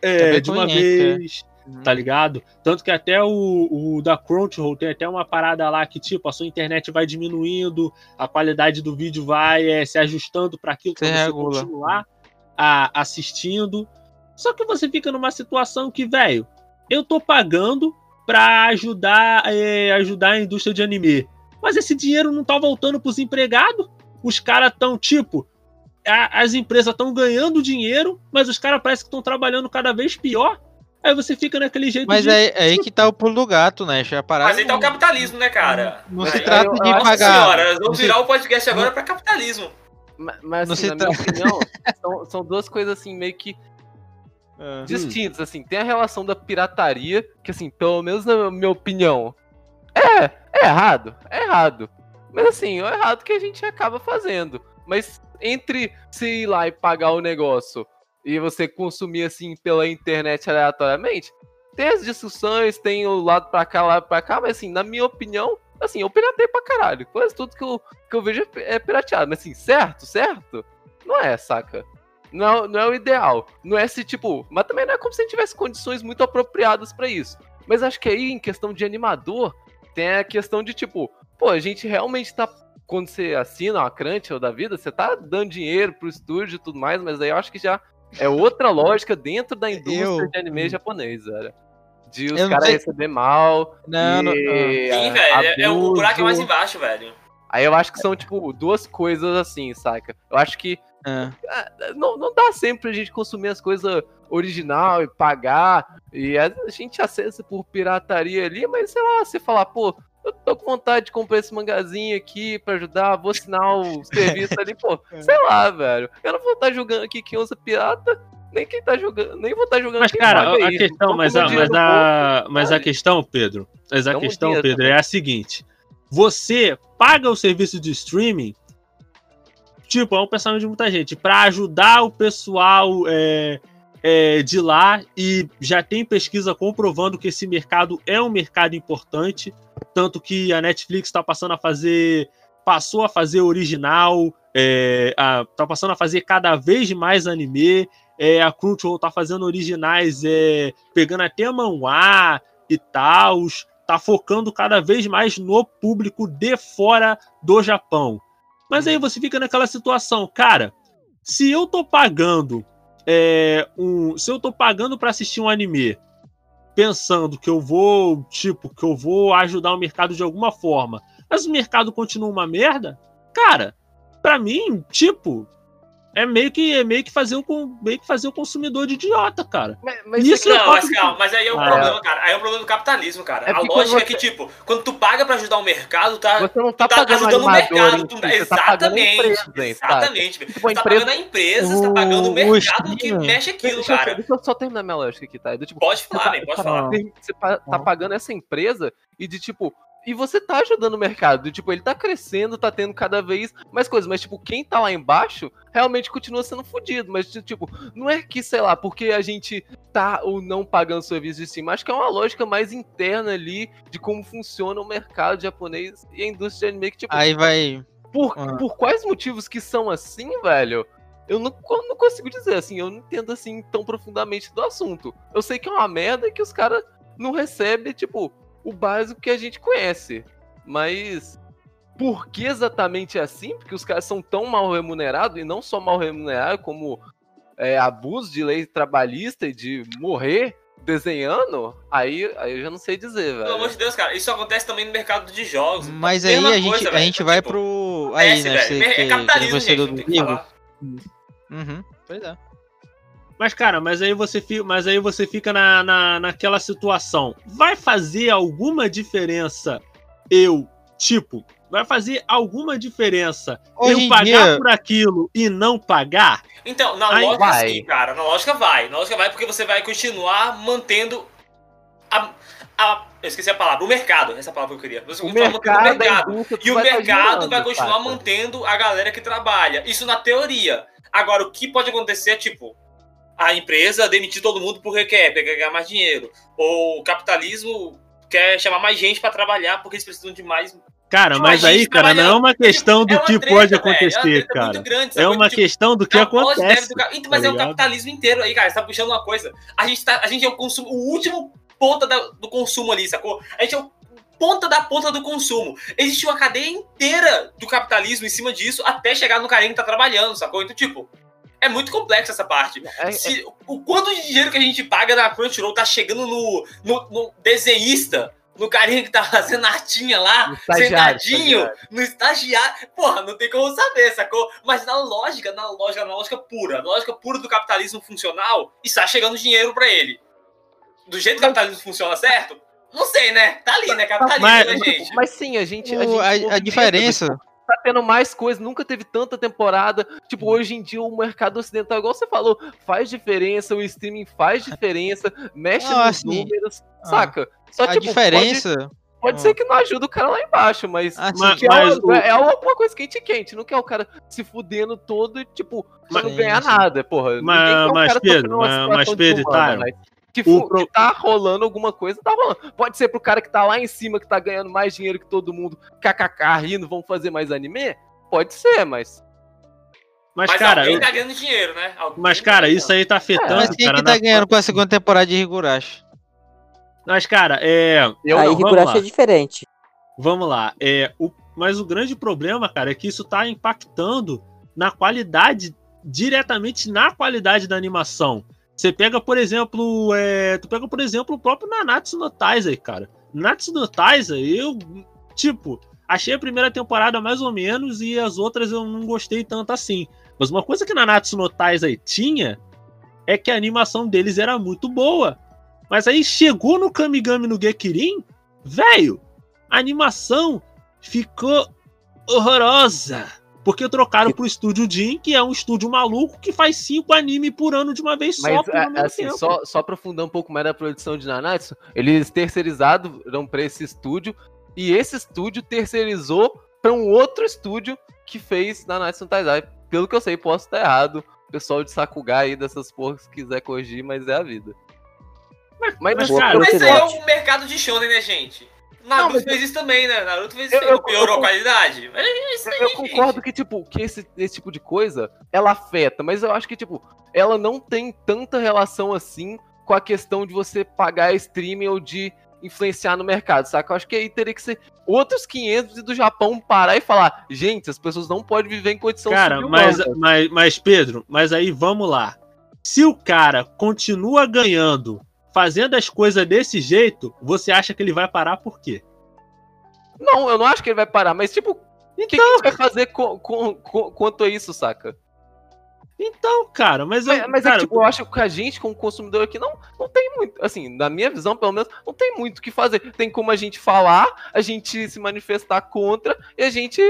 É, de uma vez. Uhum. Tá ligado? Tanto que até o, o da Crunchyroll tem até uma parada lá que, tipo, a sua internet vai diminuindo, a qualidade do vídeo vai é, se ajustando para aquilo que você continuar a, assistindo. Só que você fica numa situação que, velho, eu tô pagando pra ajudar, é, ajudar a indústria de anime. Mas esse dinheiro não tá voltando pros empregados. Os caras tão, tipo, a, as empresas estão ganhando dinheiro, mas os caras parecem que estão trabalhando cada vez pior. Aí você fica naquele jeito Mas de... é, é aí que tá o pulo do gato, né? Já parado. Mas aí tá o capitalismo, né, cara? Não, não se trata de pagar. Senhora, vamos virar o podcast agora pra capitalismo. Mas, mas assim, na tra... minha opinião, são, são duas coisas assim meio que uhum. distintas, assim. Tem a relação da pirataria, que assim, pelo menos na minha opinião, é, é errado, é errado. Mas assim, é errado que a gente acaba fazendo. Mas entre se ir lá e pagar o negócio e você consumir assim pela internet aleatoriamente, tem as discussões, tem o lado pra cá, lado pra cá, mas assim, na minha opinião, assim, eu piratei pra caralho. Quase tudo que eu, que eu vejo é, é pirateado. Mas assim, certo, certo? Não é, saca? Não, não é o ideal. Não é se, tipo. Mas também não é como se a gente tivesse condições muito apropriadas para isso. Mas acho que aí, em questão de animador, tem a questão de, tipo, pô, a gente realmente tá. Quando você assina uma crunch ou da vida, você tá dando dinheiro pro estúdio e tudo mais, mas aí eu acho que já é outra lógica dentro da indústria eu... de anime japonês, velho. De os caras sei... receber mal. Não, não, não. Sim, velho. É, é, o buraco é mais embaixo, velho. Aí eu acho que são, tipo, duas coisas assim, saca? Eu acho que é. Não, não dá sempre pra gente consumir as coisas original e pagar. E a gente acessa por pirataria ali, mas sei lá, você falar, pô, eu tô com vontade de comprar esse mangazinho aqui pra ajudar, vou assinar o serviço ali, pô, é. sei lá, velho. Eu não vou estar tá jogando aqui quem usa pirata, nem quem tá jogando, nem vou estar tá jogando Mas, cara, a isso. questão, mas, a, mas, a, mas a questão, Pedro, mas a questão, Pedro, também. é a seguinte: você paga o serviço de streaming, tipo, é um pensamento de muita gente, para ajudar o pessoal. É, é, de lá e já tem pesquisa comprovando que esse mercado é um mercado importante, tanto que a Netflix está passando a fazer, passou a fazer original, é, a, tá passando a fazer cada vez mais anime, é, a Crunchyroll tá fazendo originais, é, pegando até manhwa e tal, tá focando cada vez mais no público de fora do Japão. Mas aí você fica naquela situação, cara, se eu tô pagando é, um, se eu tô pagando para assistir um anime, pensando que eu vou, tipo, que eu vou ajudar o mercado de alguma forma, mas o mercado continua uma merda, cara, para mim, tipo, é meio que é meio que fazer o meio que fazer o consumidor de idiota, cara. Mas, mas isso não, mas, calma, mas aí é o ah, problema, cara. Aí é o problema do capitalismo, cara. É a lógica você... é que tipo, quando tu paga para ajudar o mercado, tá Você não tá, tá ajudando o mercado, tu, tá exatamente. Tá empresa, exatamente. Tipo, você tá pagando a empresa, você tá pagando o mercado que mexe aquilo, deixa cara. Eu, deixa eu só terminar minha lógica aqui, tá? Do, tipo, pode falar, tá, pode falar. Você tá pagando essa empresa e de tipo, e você tá ajudando o mercado. Tipo, ele tá crescendo, tá tendo cada vez mais coisas. Mas, tipo, quem tá lá embaixo realmente continua sendo fodido. Mas, tipo, não é que, sei lá, porque a gente tá ou não pagando serviço de cima. Acho que é uma lógica mais interna ali de como funciona o mercado japonês e a indústria de anime. Que, tipo, Aí vai. Por, ah. por quais motivos que são assim, velho? Eu não, não consigo dizer, assim, eu não entendo assim tão profundamente do assunto. Eu sei que é uma merda que os caras não recebem, tipo, o básico que a gente conhece. Mas por que exatamente é assim? Porque os caras são tão mal remunerados, e não só mal remunerados, como é, abuso de lei trabalhista e de morrer desenhando, aí, aí eu já não sei dizer, velho. Pelo amor de Deus, cara, isso acontece também no mercado de jogos. Mas aí a gente, coisa, a gente vai tipo, pro. Aí, né? Você, é que, capitalismo, gente, do. Uhum, pois é. Mas, cara, mas aí você fica, mas aí você fica na, na, naquela situação. Vai fazer alguma diferença eu, tipo, vai fazer alguma diferença Hoje eu pagar dia... por aquilo e não pagar? Então, na aí lógica vai. sim, cara. Na lógica vai. Na lógica vai porque você vai continuar mantendo a, a eu esqueci a palavra, o mercado, essa palavra que eu queria. Você o mercado, o mercado. E o mercado vai continuar mantendo a galera que trabalha. Isso na teoria. Agora, o que pode acontecer é tipo, a empresa demitir todo mundo porque quer, porque quer ganhar mais dinheiro. Ou o capitalismo quer chamar mais gente para trabalhar porque eles precisam de mais. Cara, mas aí, cara, não é uma questão do é que treta, pode acontecer, é cara. Grande, é uma tipo, questão do que acontece. Do... Então, mas tá é o capitalismo inteiro aí, cara. Você tá puxando uma coisa. A gente, tá, a gente é o consumo, o último ponta da, do consumo ali, sacou? A gente é o ponta da ponta do consumo. Existe uma cadeia inteira do capitalismo em cima disso até chegar no carinha que tá trabalhando, sacou? Então, tipo, é muito complexa essa parte. É, é, Se, o quanto de dinheiro que a gente paga na Crunchyroll tá chegando no, no, no desenhista, no carinha que tá fazendo artinha lá, sentadinho, estagiário. no estagiário. Porra, não tem como saber, sacou? Mas na lógica, na lógica, na lógica pura, na lógica pura do capitalismo funcional, está chegando dinheiro para ele. Do jeito que o capitalismo funciona certo? Não sei, né? Tá ali, né? Capitalismo, mas, né, gente? Mas sim, a gente. A, gente a, a diferença tá tendo mais coisas, nunca teve tanta temporada. Tipo, hoje em dia o mercado ocidental, igual você falou, faz diferença, o streaming faz diferença, mexe ah, nos assim, números, ah, saca? Só a tipo, diferença. Pode, pode ah. ser que não ajude o cara lá embaixo, mas, assim, mas, é, mas uma, o... é alguma coisa quente quente. Não quer o cara se fudendo todo e, tipo, mas, não ganhar nada, porra. Mas, mas Pedro, mas, mas Pedro, tá. Que, for, pro... que tá rolando alguma coisa, tá rolando. Pode ser pro cara que tá lá em cima, que tá ganhando mais dinheiro que todo mundo, kkk, rindo, vão fazer mais anime? Pode ser, mas. Mas, mas cara. Alguém tá ganhando dinheiro, né? Alguém mas, cara, isso aí tá afetando. É, mas quem cara, que tá ganhando com a segunda temporada de Higurashi? Mas, cara, é. Eu aí, Higurashi é diferente. Vamos lá. É, o... Mas o grande problema, cara, é que isso tá impactando na qualidade, diretamente na qualidade da animação. Você pega, por exemplo, é, tu pega, por exemplo, o próprio Nanatsu no Taizai, cara. Nanatsu no Taizai, eu, tipo, achei a primeira temporada mais ou menos e as outras eu não gostei tanto assim. Mas uma coisa que Nanatsu no Taizai tinha é que a animação deles era muito boa. Mas aí chegou no Kamigami no Gekirin, velho, a animação ficou horrorosa. Porque trocaram pro estúdio Jin, que é um estúdio maluco que faz cinco anime por ano de uma vez só. Mas, é, assim, só, só aprofundar um pouco mais da produção de Nanatsu, eles terceirizaram para esse estúdio, e esse estúdio terceirizou para um outro estúdio que fez Nanatsu no Taizai. Pelo que eu sei, posso estar errado. O pessoal de Sakuga aí dessas porras se quiser corrigir, mas é a vida. Mas, mas, mas cara, mas é o mercado de shonen, né, gente? Naruto não, fez isso também, né? Naruto fez isso eu, piorou eu, a qualidade. É isso aí, eu concordo que, tipo, que esse, esse tipo de coisa, ela afeta, mas eu acho que, tipo, ela não tem tanta relação assim com a questão de você pagar streaming ou de influenciar no mercado, saca? Eu acho que aí teria que ser outros 500 do Japão parar e falar, gente, as pessoas não podem viver em condição Cara, mas, mas, mas Pedro, mas aí vamos lá. Se o cara continua ganhando fazendo as coisas desse jeito, você acha que ele vai parar por quê? Não, eu não acho que ele vai parar, mas tipo, o então... que, que a gente vai fazer com, com, com, quanto a isso, saca? Então, cara, mas eu. Mas, mas é cara, é, tipo, eu acho que a gente, como consumidor aqui, não, não tem muito. Assim, na minha visão, pelo menos, não tem muito o que fazer. Tem como a gente falar, a gente se manifestar contra e a gente,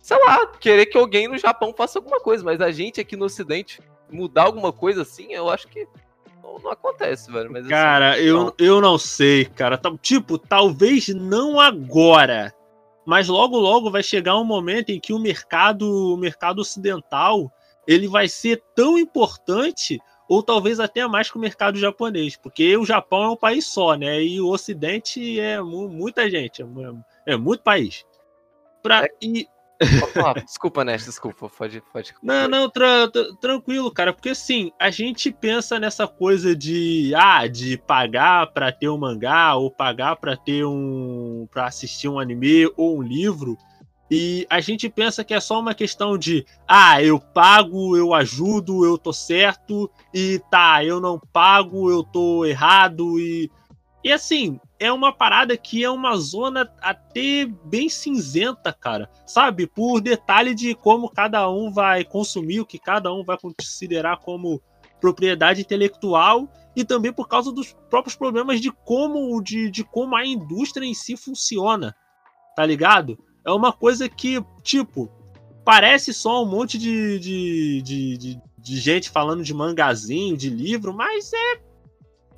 sei lá, querer que alguém no Japão faça alguma coisa. Mas a gente aqui no Ocidente mudar alguma coisa assim, eu acho que não, não acontece, velho. Mas, assim, cara, assim, eu, eu não sei, cara. Tipo, talvez não agora. Mas logo, logo vai chegar um momento em que o mercado, o mercado ocidental ele vai ser tão importante ou talvez até mais que o mercado japonês, porque o Japão é um país só, né? E o Ocidente é muita gente, é, é muito país. Pra, é. Desculpa, Ness, desculpa, pode, pode. Não, não, tra tranquilo, cara, porque assim, a gente pensa nessa coisa de ah, de pagar para ter um mangá ou pagar para ter um para assistir um anime ou um livro e a gente pensa que é só uma questão de, ah, eu pago, eu ajudo, eu tô certo, e tá, eu não pago, eu tô errado, e. E assim, é uma parada que é uma zona até bem cinzenta, cara. Sabe? Por detalhe de como cada um vai consumir, o que cada um vai considerar como propriedade intelectual e também por causa dos próprios problemas de como de, de como a indústria em si funciona. Tá ligado? é uma coisa que, tipo, parece só um monte de, de, de, de, de gente falando de mangazinho, de livro, mas é.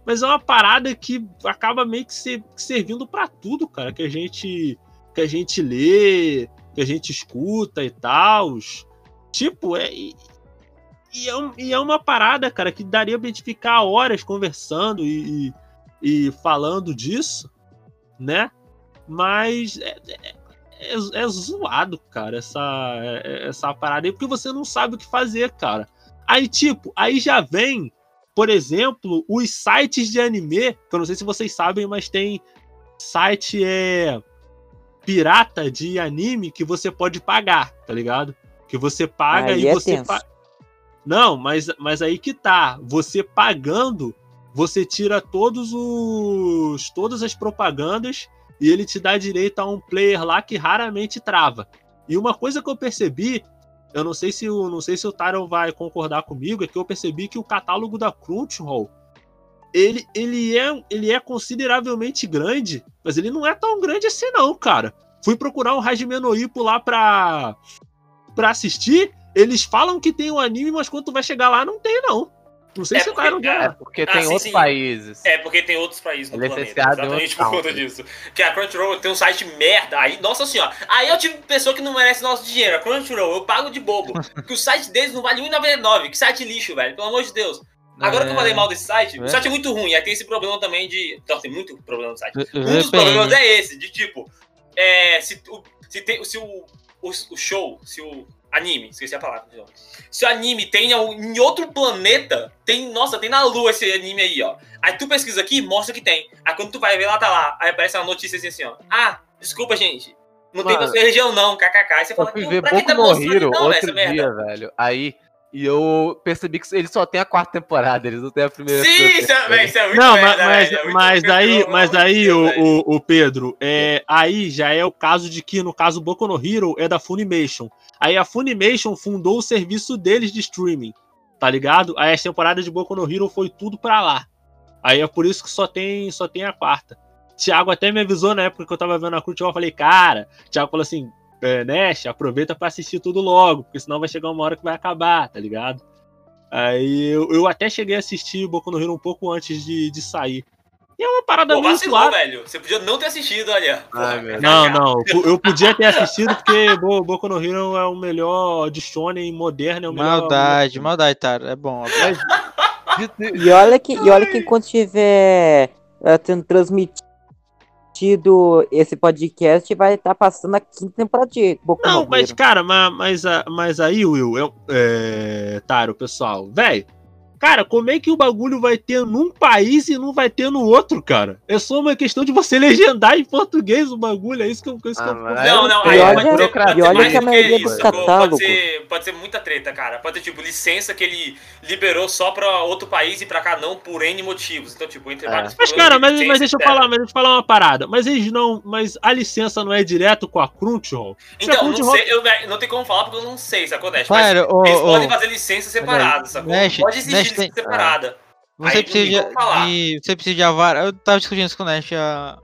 Mas é uma parada que acaba meio que ser, servindo para tudo, cara, que a gente que a gente lê, que a gente escuta e tal. Tipo, é e, e, é, e é uma parada, cara, que daria pra gente ficar horas conversando e, e, e falando disso, né? Mas é, é é, é zoado, cara, essa, é, essa parada aí, porque você não sabe o que fazer, cara. Aí, tipo, aí já vem, por exemplo, os sites de anime, que eu não sei se vocês sabem, mas tem site é pirata de anime que você pode pagar, tá ligado? Que você paga aí e é você pa... Não, mas, mas aí que tá. Você pagando, você tira todos os todas as propagandas e ele te dá direito a um player lá que raramente trava. E uma coisa que eu percebi, eu não sei se o não sei se o Tyron vai concordar comigo, é que eu percebi que o catálogo da Crunchyroll ele, ele, é, ele é consideravelmente grande, mas ele não é tão grande assim não, cara. Fui procurar um Hajime no Ippo lá pra, pra assistir, eles falam que tem um anime, mas quando tu vai chegar lá não tem não. Não sei é se porque, tá É porque tem ah, outros sim. países. É porque tem outros países no Ele planeta. É exatamente por conta disso. Que a Crunchyroll tem um site merda. Aí, nossa senhora. Aí eu tive pessoa que não merece nosso dinheiro. A Crunchyroll, eu pago de bobo. que o site deles não vale R$1,99. Que site lixo, velho. Pelo amor de Deus. Agora é... que eu falei mal desse site, é. o site é muito ruim. Aí tem esse problema também de. Então, tem muito problema no site. Um dos problemas é esse, de tipo. É, se, se, tem, se o, o, o show, se o Anime, esqueci a palavra. Se o anime tem em outro planeta, tem. Nossa, tem na Lua esse anime aí, ó. Aí tu pesquisa aqui, mostra que tem. Aí quando tu vai ver lá, tá lá. Aí aparece uma notícia assim, assim ó. Ah, desculpa, gente. Não Mano, tem pra sua região, não, kkk. Aí você fala, fui ver tá mostrando, não, outro dia, velho. Aí e eu percebi que ele só tem a quarta temporada, eles não tem a primeira. Sim, isso é, isso é muito Não, merda, mas, é mas aí, mas aí o, o, o, Pedro, é, aí já é o caso de que, no caso, Boku no Hero é da Funimation. Aí a Funimation fundou o serviço deles de streaming, tá ligado? Aí as temporadas de Boku no Hero foi tudo pra lá. Aí é por isso que só tem, só tem a quarta. Thiago até me avisou na época que eu tava vendo a Crunchyroll, eu falei, cara, Thiago falou assim, é, Nash, aproveita para assistir tudo logo, porque senão vai chegar uma hora que vai acabar, tá ligado? Aí eu, eu até cheguei a assistir Boku no Hero um pouco antes de, de sair. E é uma parada Pô, muito lá. velho. Você podia não ter assistido, olha. Ai, não, não. Eu podia ter assistido porque Boku no Hero é o melhor de shonen moderno. É o maldade, melhor... maldade, Taro. É bom. e, olha que, e olha que enquanto estiver uh, tendo transmitido assistido esse podcast vai estar tá passando a quinta temporada de Boku Não, mas, cara, mas, mas, mas aí, Will, eu, é, Taro, pessoal, velho, Cara, como é que o bagulho vai ter num país e não vai ter no outro, cara? É só uma questão de você legendar em português o bagulho, é isso que eu, isso ah, que eu Não, não, aí pode ser, e olha que a maioria dos catálogos... Pode ser, pode ser muita treta, cara. Pode ter, tipo, licença que ele liberou só pra outro país e pra cá não, por N motivos. Então, tipo, entre é. vários... Mas, cara, mas, mas deixa eu falar, mas deixa eu falar uma parada. Mas eles não... Mas a licença não é direto com a Crunchyroll? Então, Crunchyroll... não sei, eu não tenho como falar porque eu não sei, sacou, Nash? Mas eles podem fazer licença separada, sacou? Pode exigir tem, separada. Você Aí, precisa de, Você precisa de avar. Eu tava discutindo isso com o Nash a,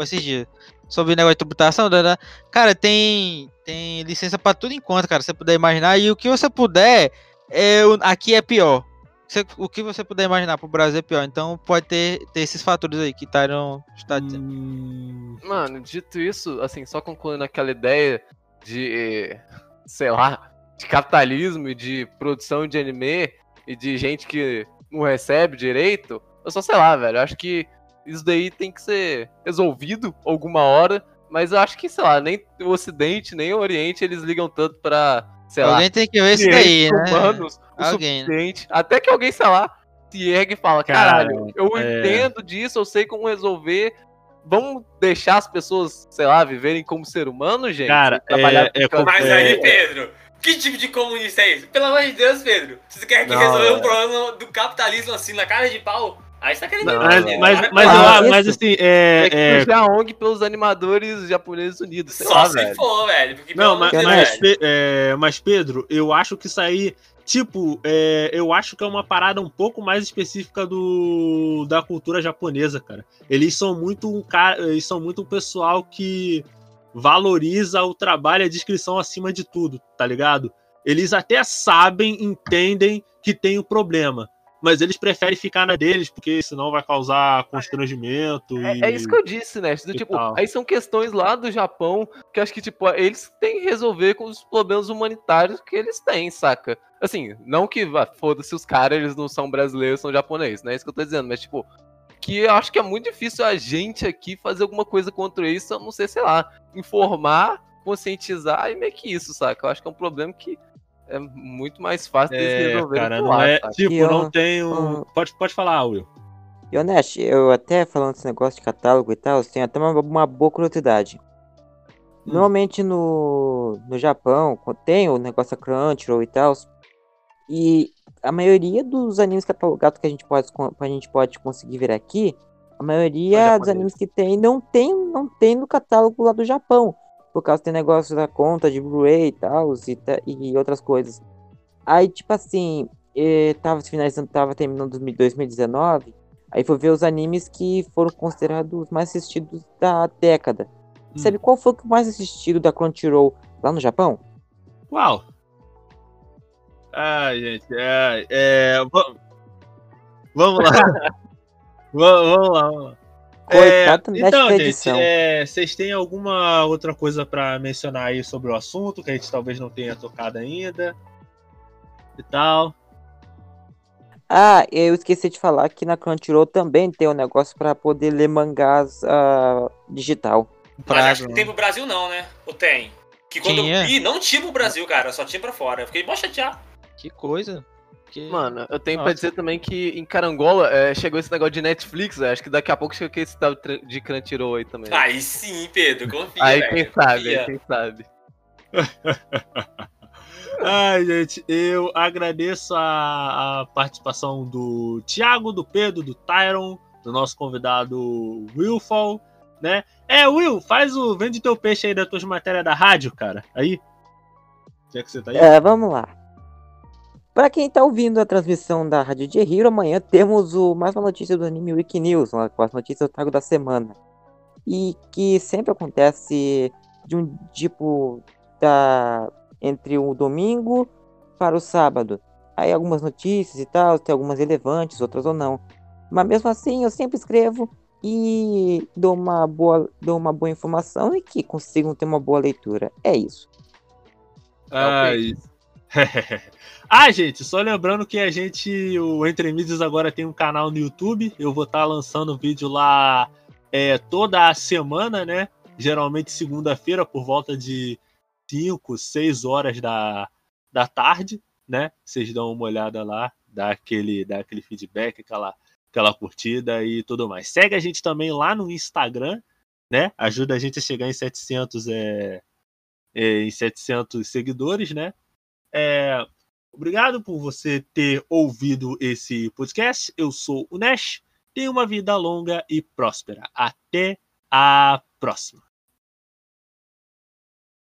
esses dias. Sobre o negócio de tributação. Da, da, cara, tem, tem licença pra tudo enquanto, cara. Você puder imaginar. E o que você puder, é, aqui é pior. Você, o que você puder imaginar pro Brasil é pior. Então pode ter, ter esses fatores aí que está dizendo. Hum... Mano, dito isso, assim, só concluindo aquela ideia de, sei lá, de capitalismo e de produção de anime e de gente que não recebe direito, eu só sei lá, velho. Eu acho que isso daí tem que ser resolvido alguma hora, mas eu acho que, sei lá, nem o Ocidente, nem o Oriente eles ligam tanto pra, sei alguém lá. Alguém tem que ver isso daí, né? Humanos, alguém, né? Até que alguém, sei lá, se ergue e fala, caralho, eu é... entendo disso, eu sei como resolver. Vamos deixar as pessoas, sei lá, viverem como ser humano, gente? Cara, é, é, Mas aí, é. Pedro, que tipo de comunista é isso? Pelo amor de Deus, Pedro. Você quer que resolver é. um problema do capitalismo assim, na cara de pau? Aí você tá querendo não, mas, mas, mas, ah, mas, assim, é. É, é... a ONG pelos animadores japoneses unidos. Só lá, se velho. for, velho. Não, mas, mas, é, mas, Pedro, eu acho que isso aí. Tipo, é, eu acho que é uma parada um pouco mais específica do da cultura japonesa, cara. Eles são muito um cara, eles são muito um pessoal que valoriza o trabalho e a descrição acima de tudo, tá ligado? Eles até sabem, entendem que tem o um problema, mas eles preferem ficar na deles, porque senão vai causar constrangimento. É, e... é isso que eu disse, né? Do, tipo, aí são questões lá do Japão que acho que, tipo, eles têm que resolver com os problemas humanitários que eles têm, saca? Assim, não que, foda-se os caras, eles não são brasileiros, são japoneses, não é isso que eu tô dizendo, mas, tipo, que eu acho que é muito difícil a gente aqui fazer alguma coisa contra isso, a não ser, sei lá, informar, conscientizar e meio que isso, saca? Eu acho que é um problema que é muito mais fácil de é, resolver. Cara, não é, tipo, eu, não tem um... Pode, pode falar, Will. E honesto, eu até falando desse negócio de catálogo e tal, tenho até uma, uma boa curiosidade. Hum. Normalmente no, no Japão, tem o negócio da Crunchyroll e tal, e a maioria dos animes catalogados que a gente pode, a gente pode conseguir ver aqui, a maioria dos animes que tem não tem, não tem no catálogo lá do Japão. Por causa do negócio da conta de Blu-ray e tal, e, e outras coisas. Aí, tipo assim, eh, tava finalizando, tava terminando 2019, aí foi ver os animes que foram considerados os mais assistidos da década. Hum. Sabe qual foi o mais assistido da Crunchyroll lá no Japão? Uau! Ai, gente, é. é vamos lá. vamos lá, vamos lá. É, então, gente, é, vocês têm alguma outra coisa para mencionar aí sobre o assunto que a gente talvez não tenha tocado ainda? E tal. Ah, eu esqueci de falar que na Crunchyroll também tem um negócio para poder ler mangás uh, digital. Mas acho que tem pro Brasil não, né? Ou tem? Que quando tinha. eu vi, não tinha pro Brasil, cara, só tinha pra fora. Eu fiquei mó chateado. Que coisa. Que... Mano, eu tenho Nossa. pra dizer também que em Carangola é, chegou esse negócio de Netflix, acho que daqui a pouco chega esse tal de Crunchyroll aí também. Aí sim, Pedro, confia. Aí quem sabe, aí quem sabe. Ai, gente, eu agradeço a, a, participação do Thiago, do Pedro, do Tyron, do nosso convidado Willfall, né? É, Will, faz o. Vende teu peixe aí das tuas matérias da rádio, cara. Aí. Já que você tá aí. É, vamos lá. Para quem está ouvindo a transmissão da Rádio de Hero, amanhã temos o mais uma notícia do Anime Week News, com as notícias do trago da semana. E que sempre acontece de um tipo da entre o domingo para o sábado. Aí algumas notícias e tal, tem algumas relevantes, outras ou não. Mas mesmo assim, eu sempre escrevo e dou uma boa, dou uma boa informação e que consigam ter uma boa leitura. É isso. Ah, isso. ah, gente, só lembrando que a gente, o Entre Mídias agora tem um canal no YouTube. Eu vou estar tá lançando vídeo lá é, toda a semana, né? Geralmente segunda-feira, por volta de 5, 6 horas da, da tarde, né? Vocês dão uma olhada lá dá aquele, dá aquele feedback, aquela, aquela curtida e tudo mais. Segue a gente também lá no Instagram, né? Ajuda a gente a chegar em 700, é, é, em 700 seguidores, né? É, obrigado por você ter ouvido esse podcast. Eu sou o Nash. Tenha uma vida longa e próspera. Até a próxima.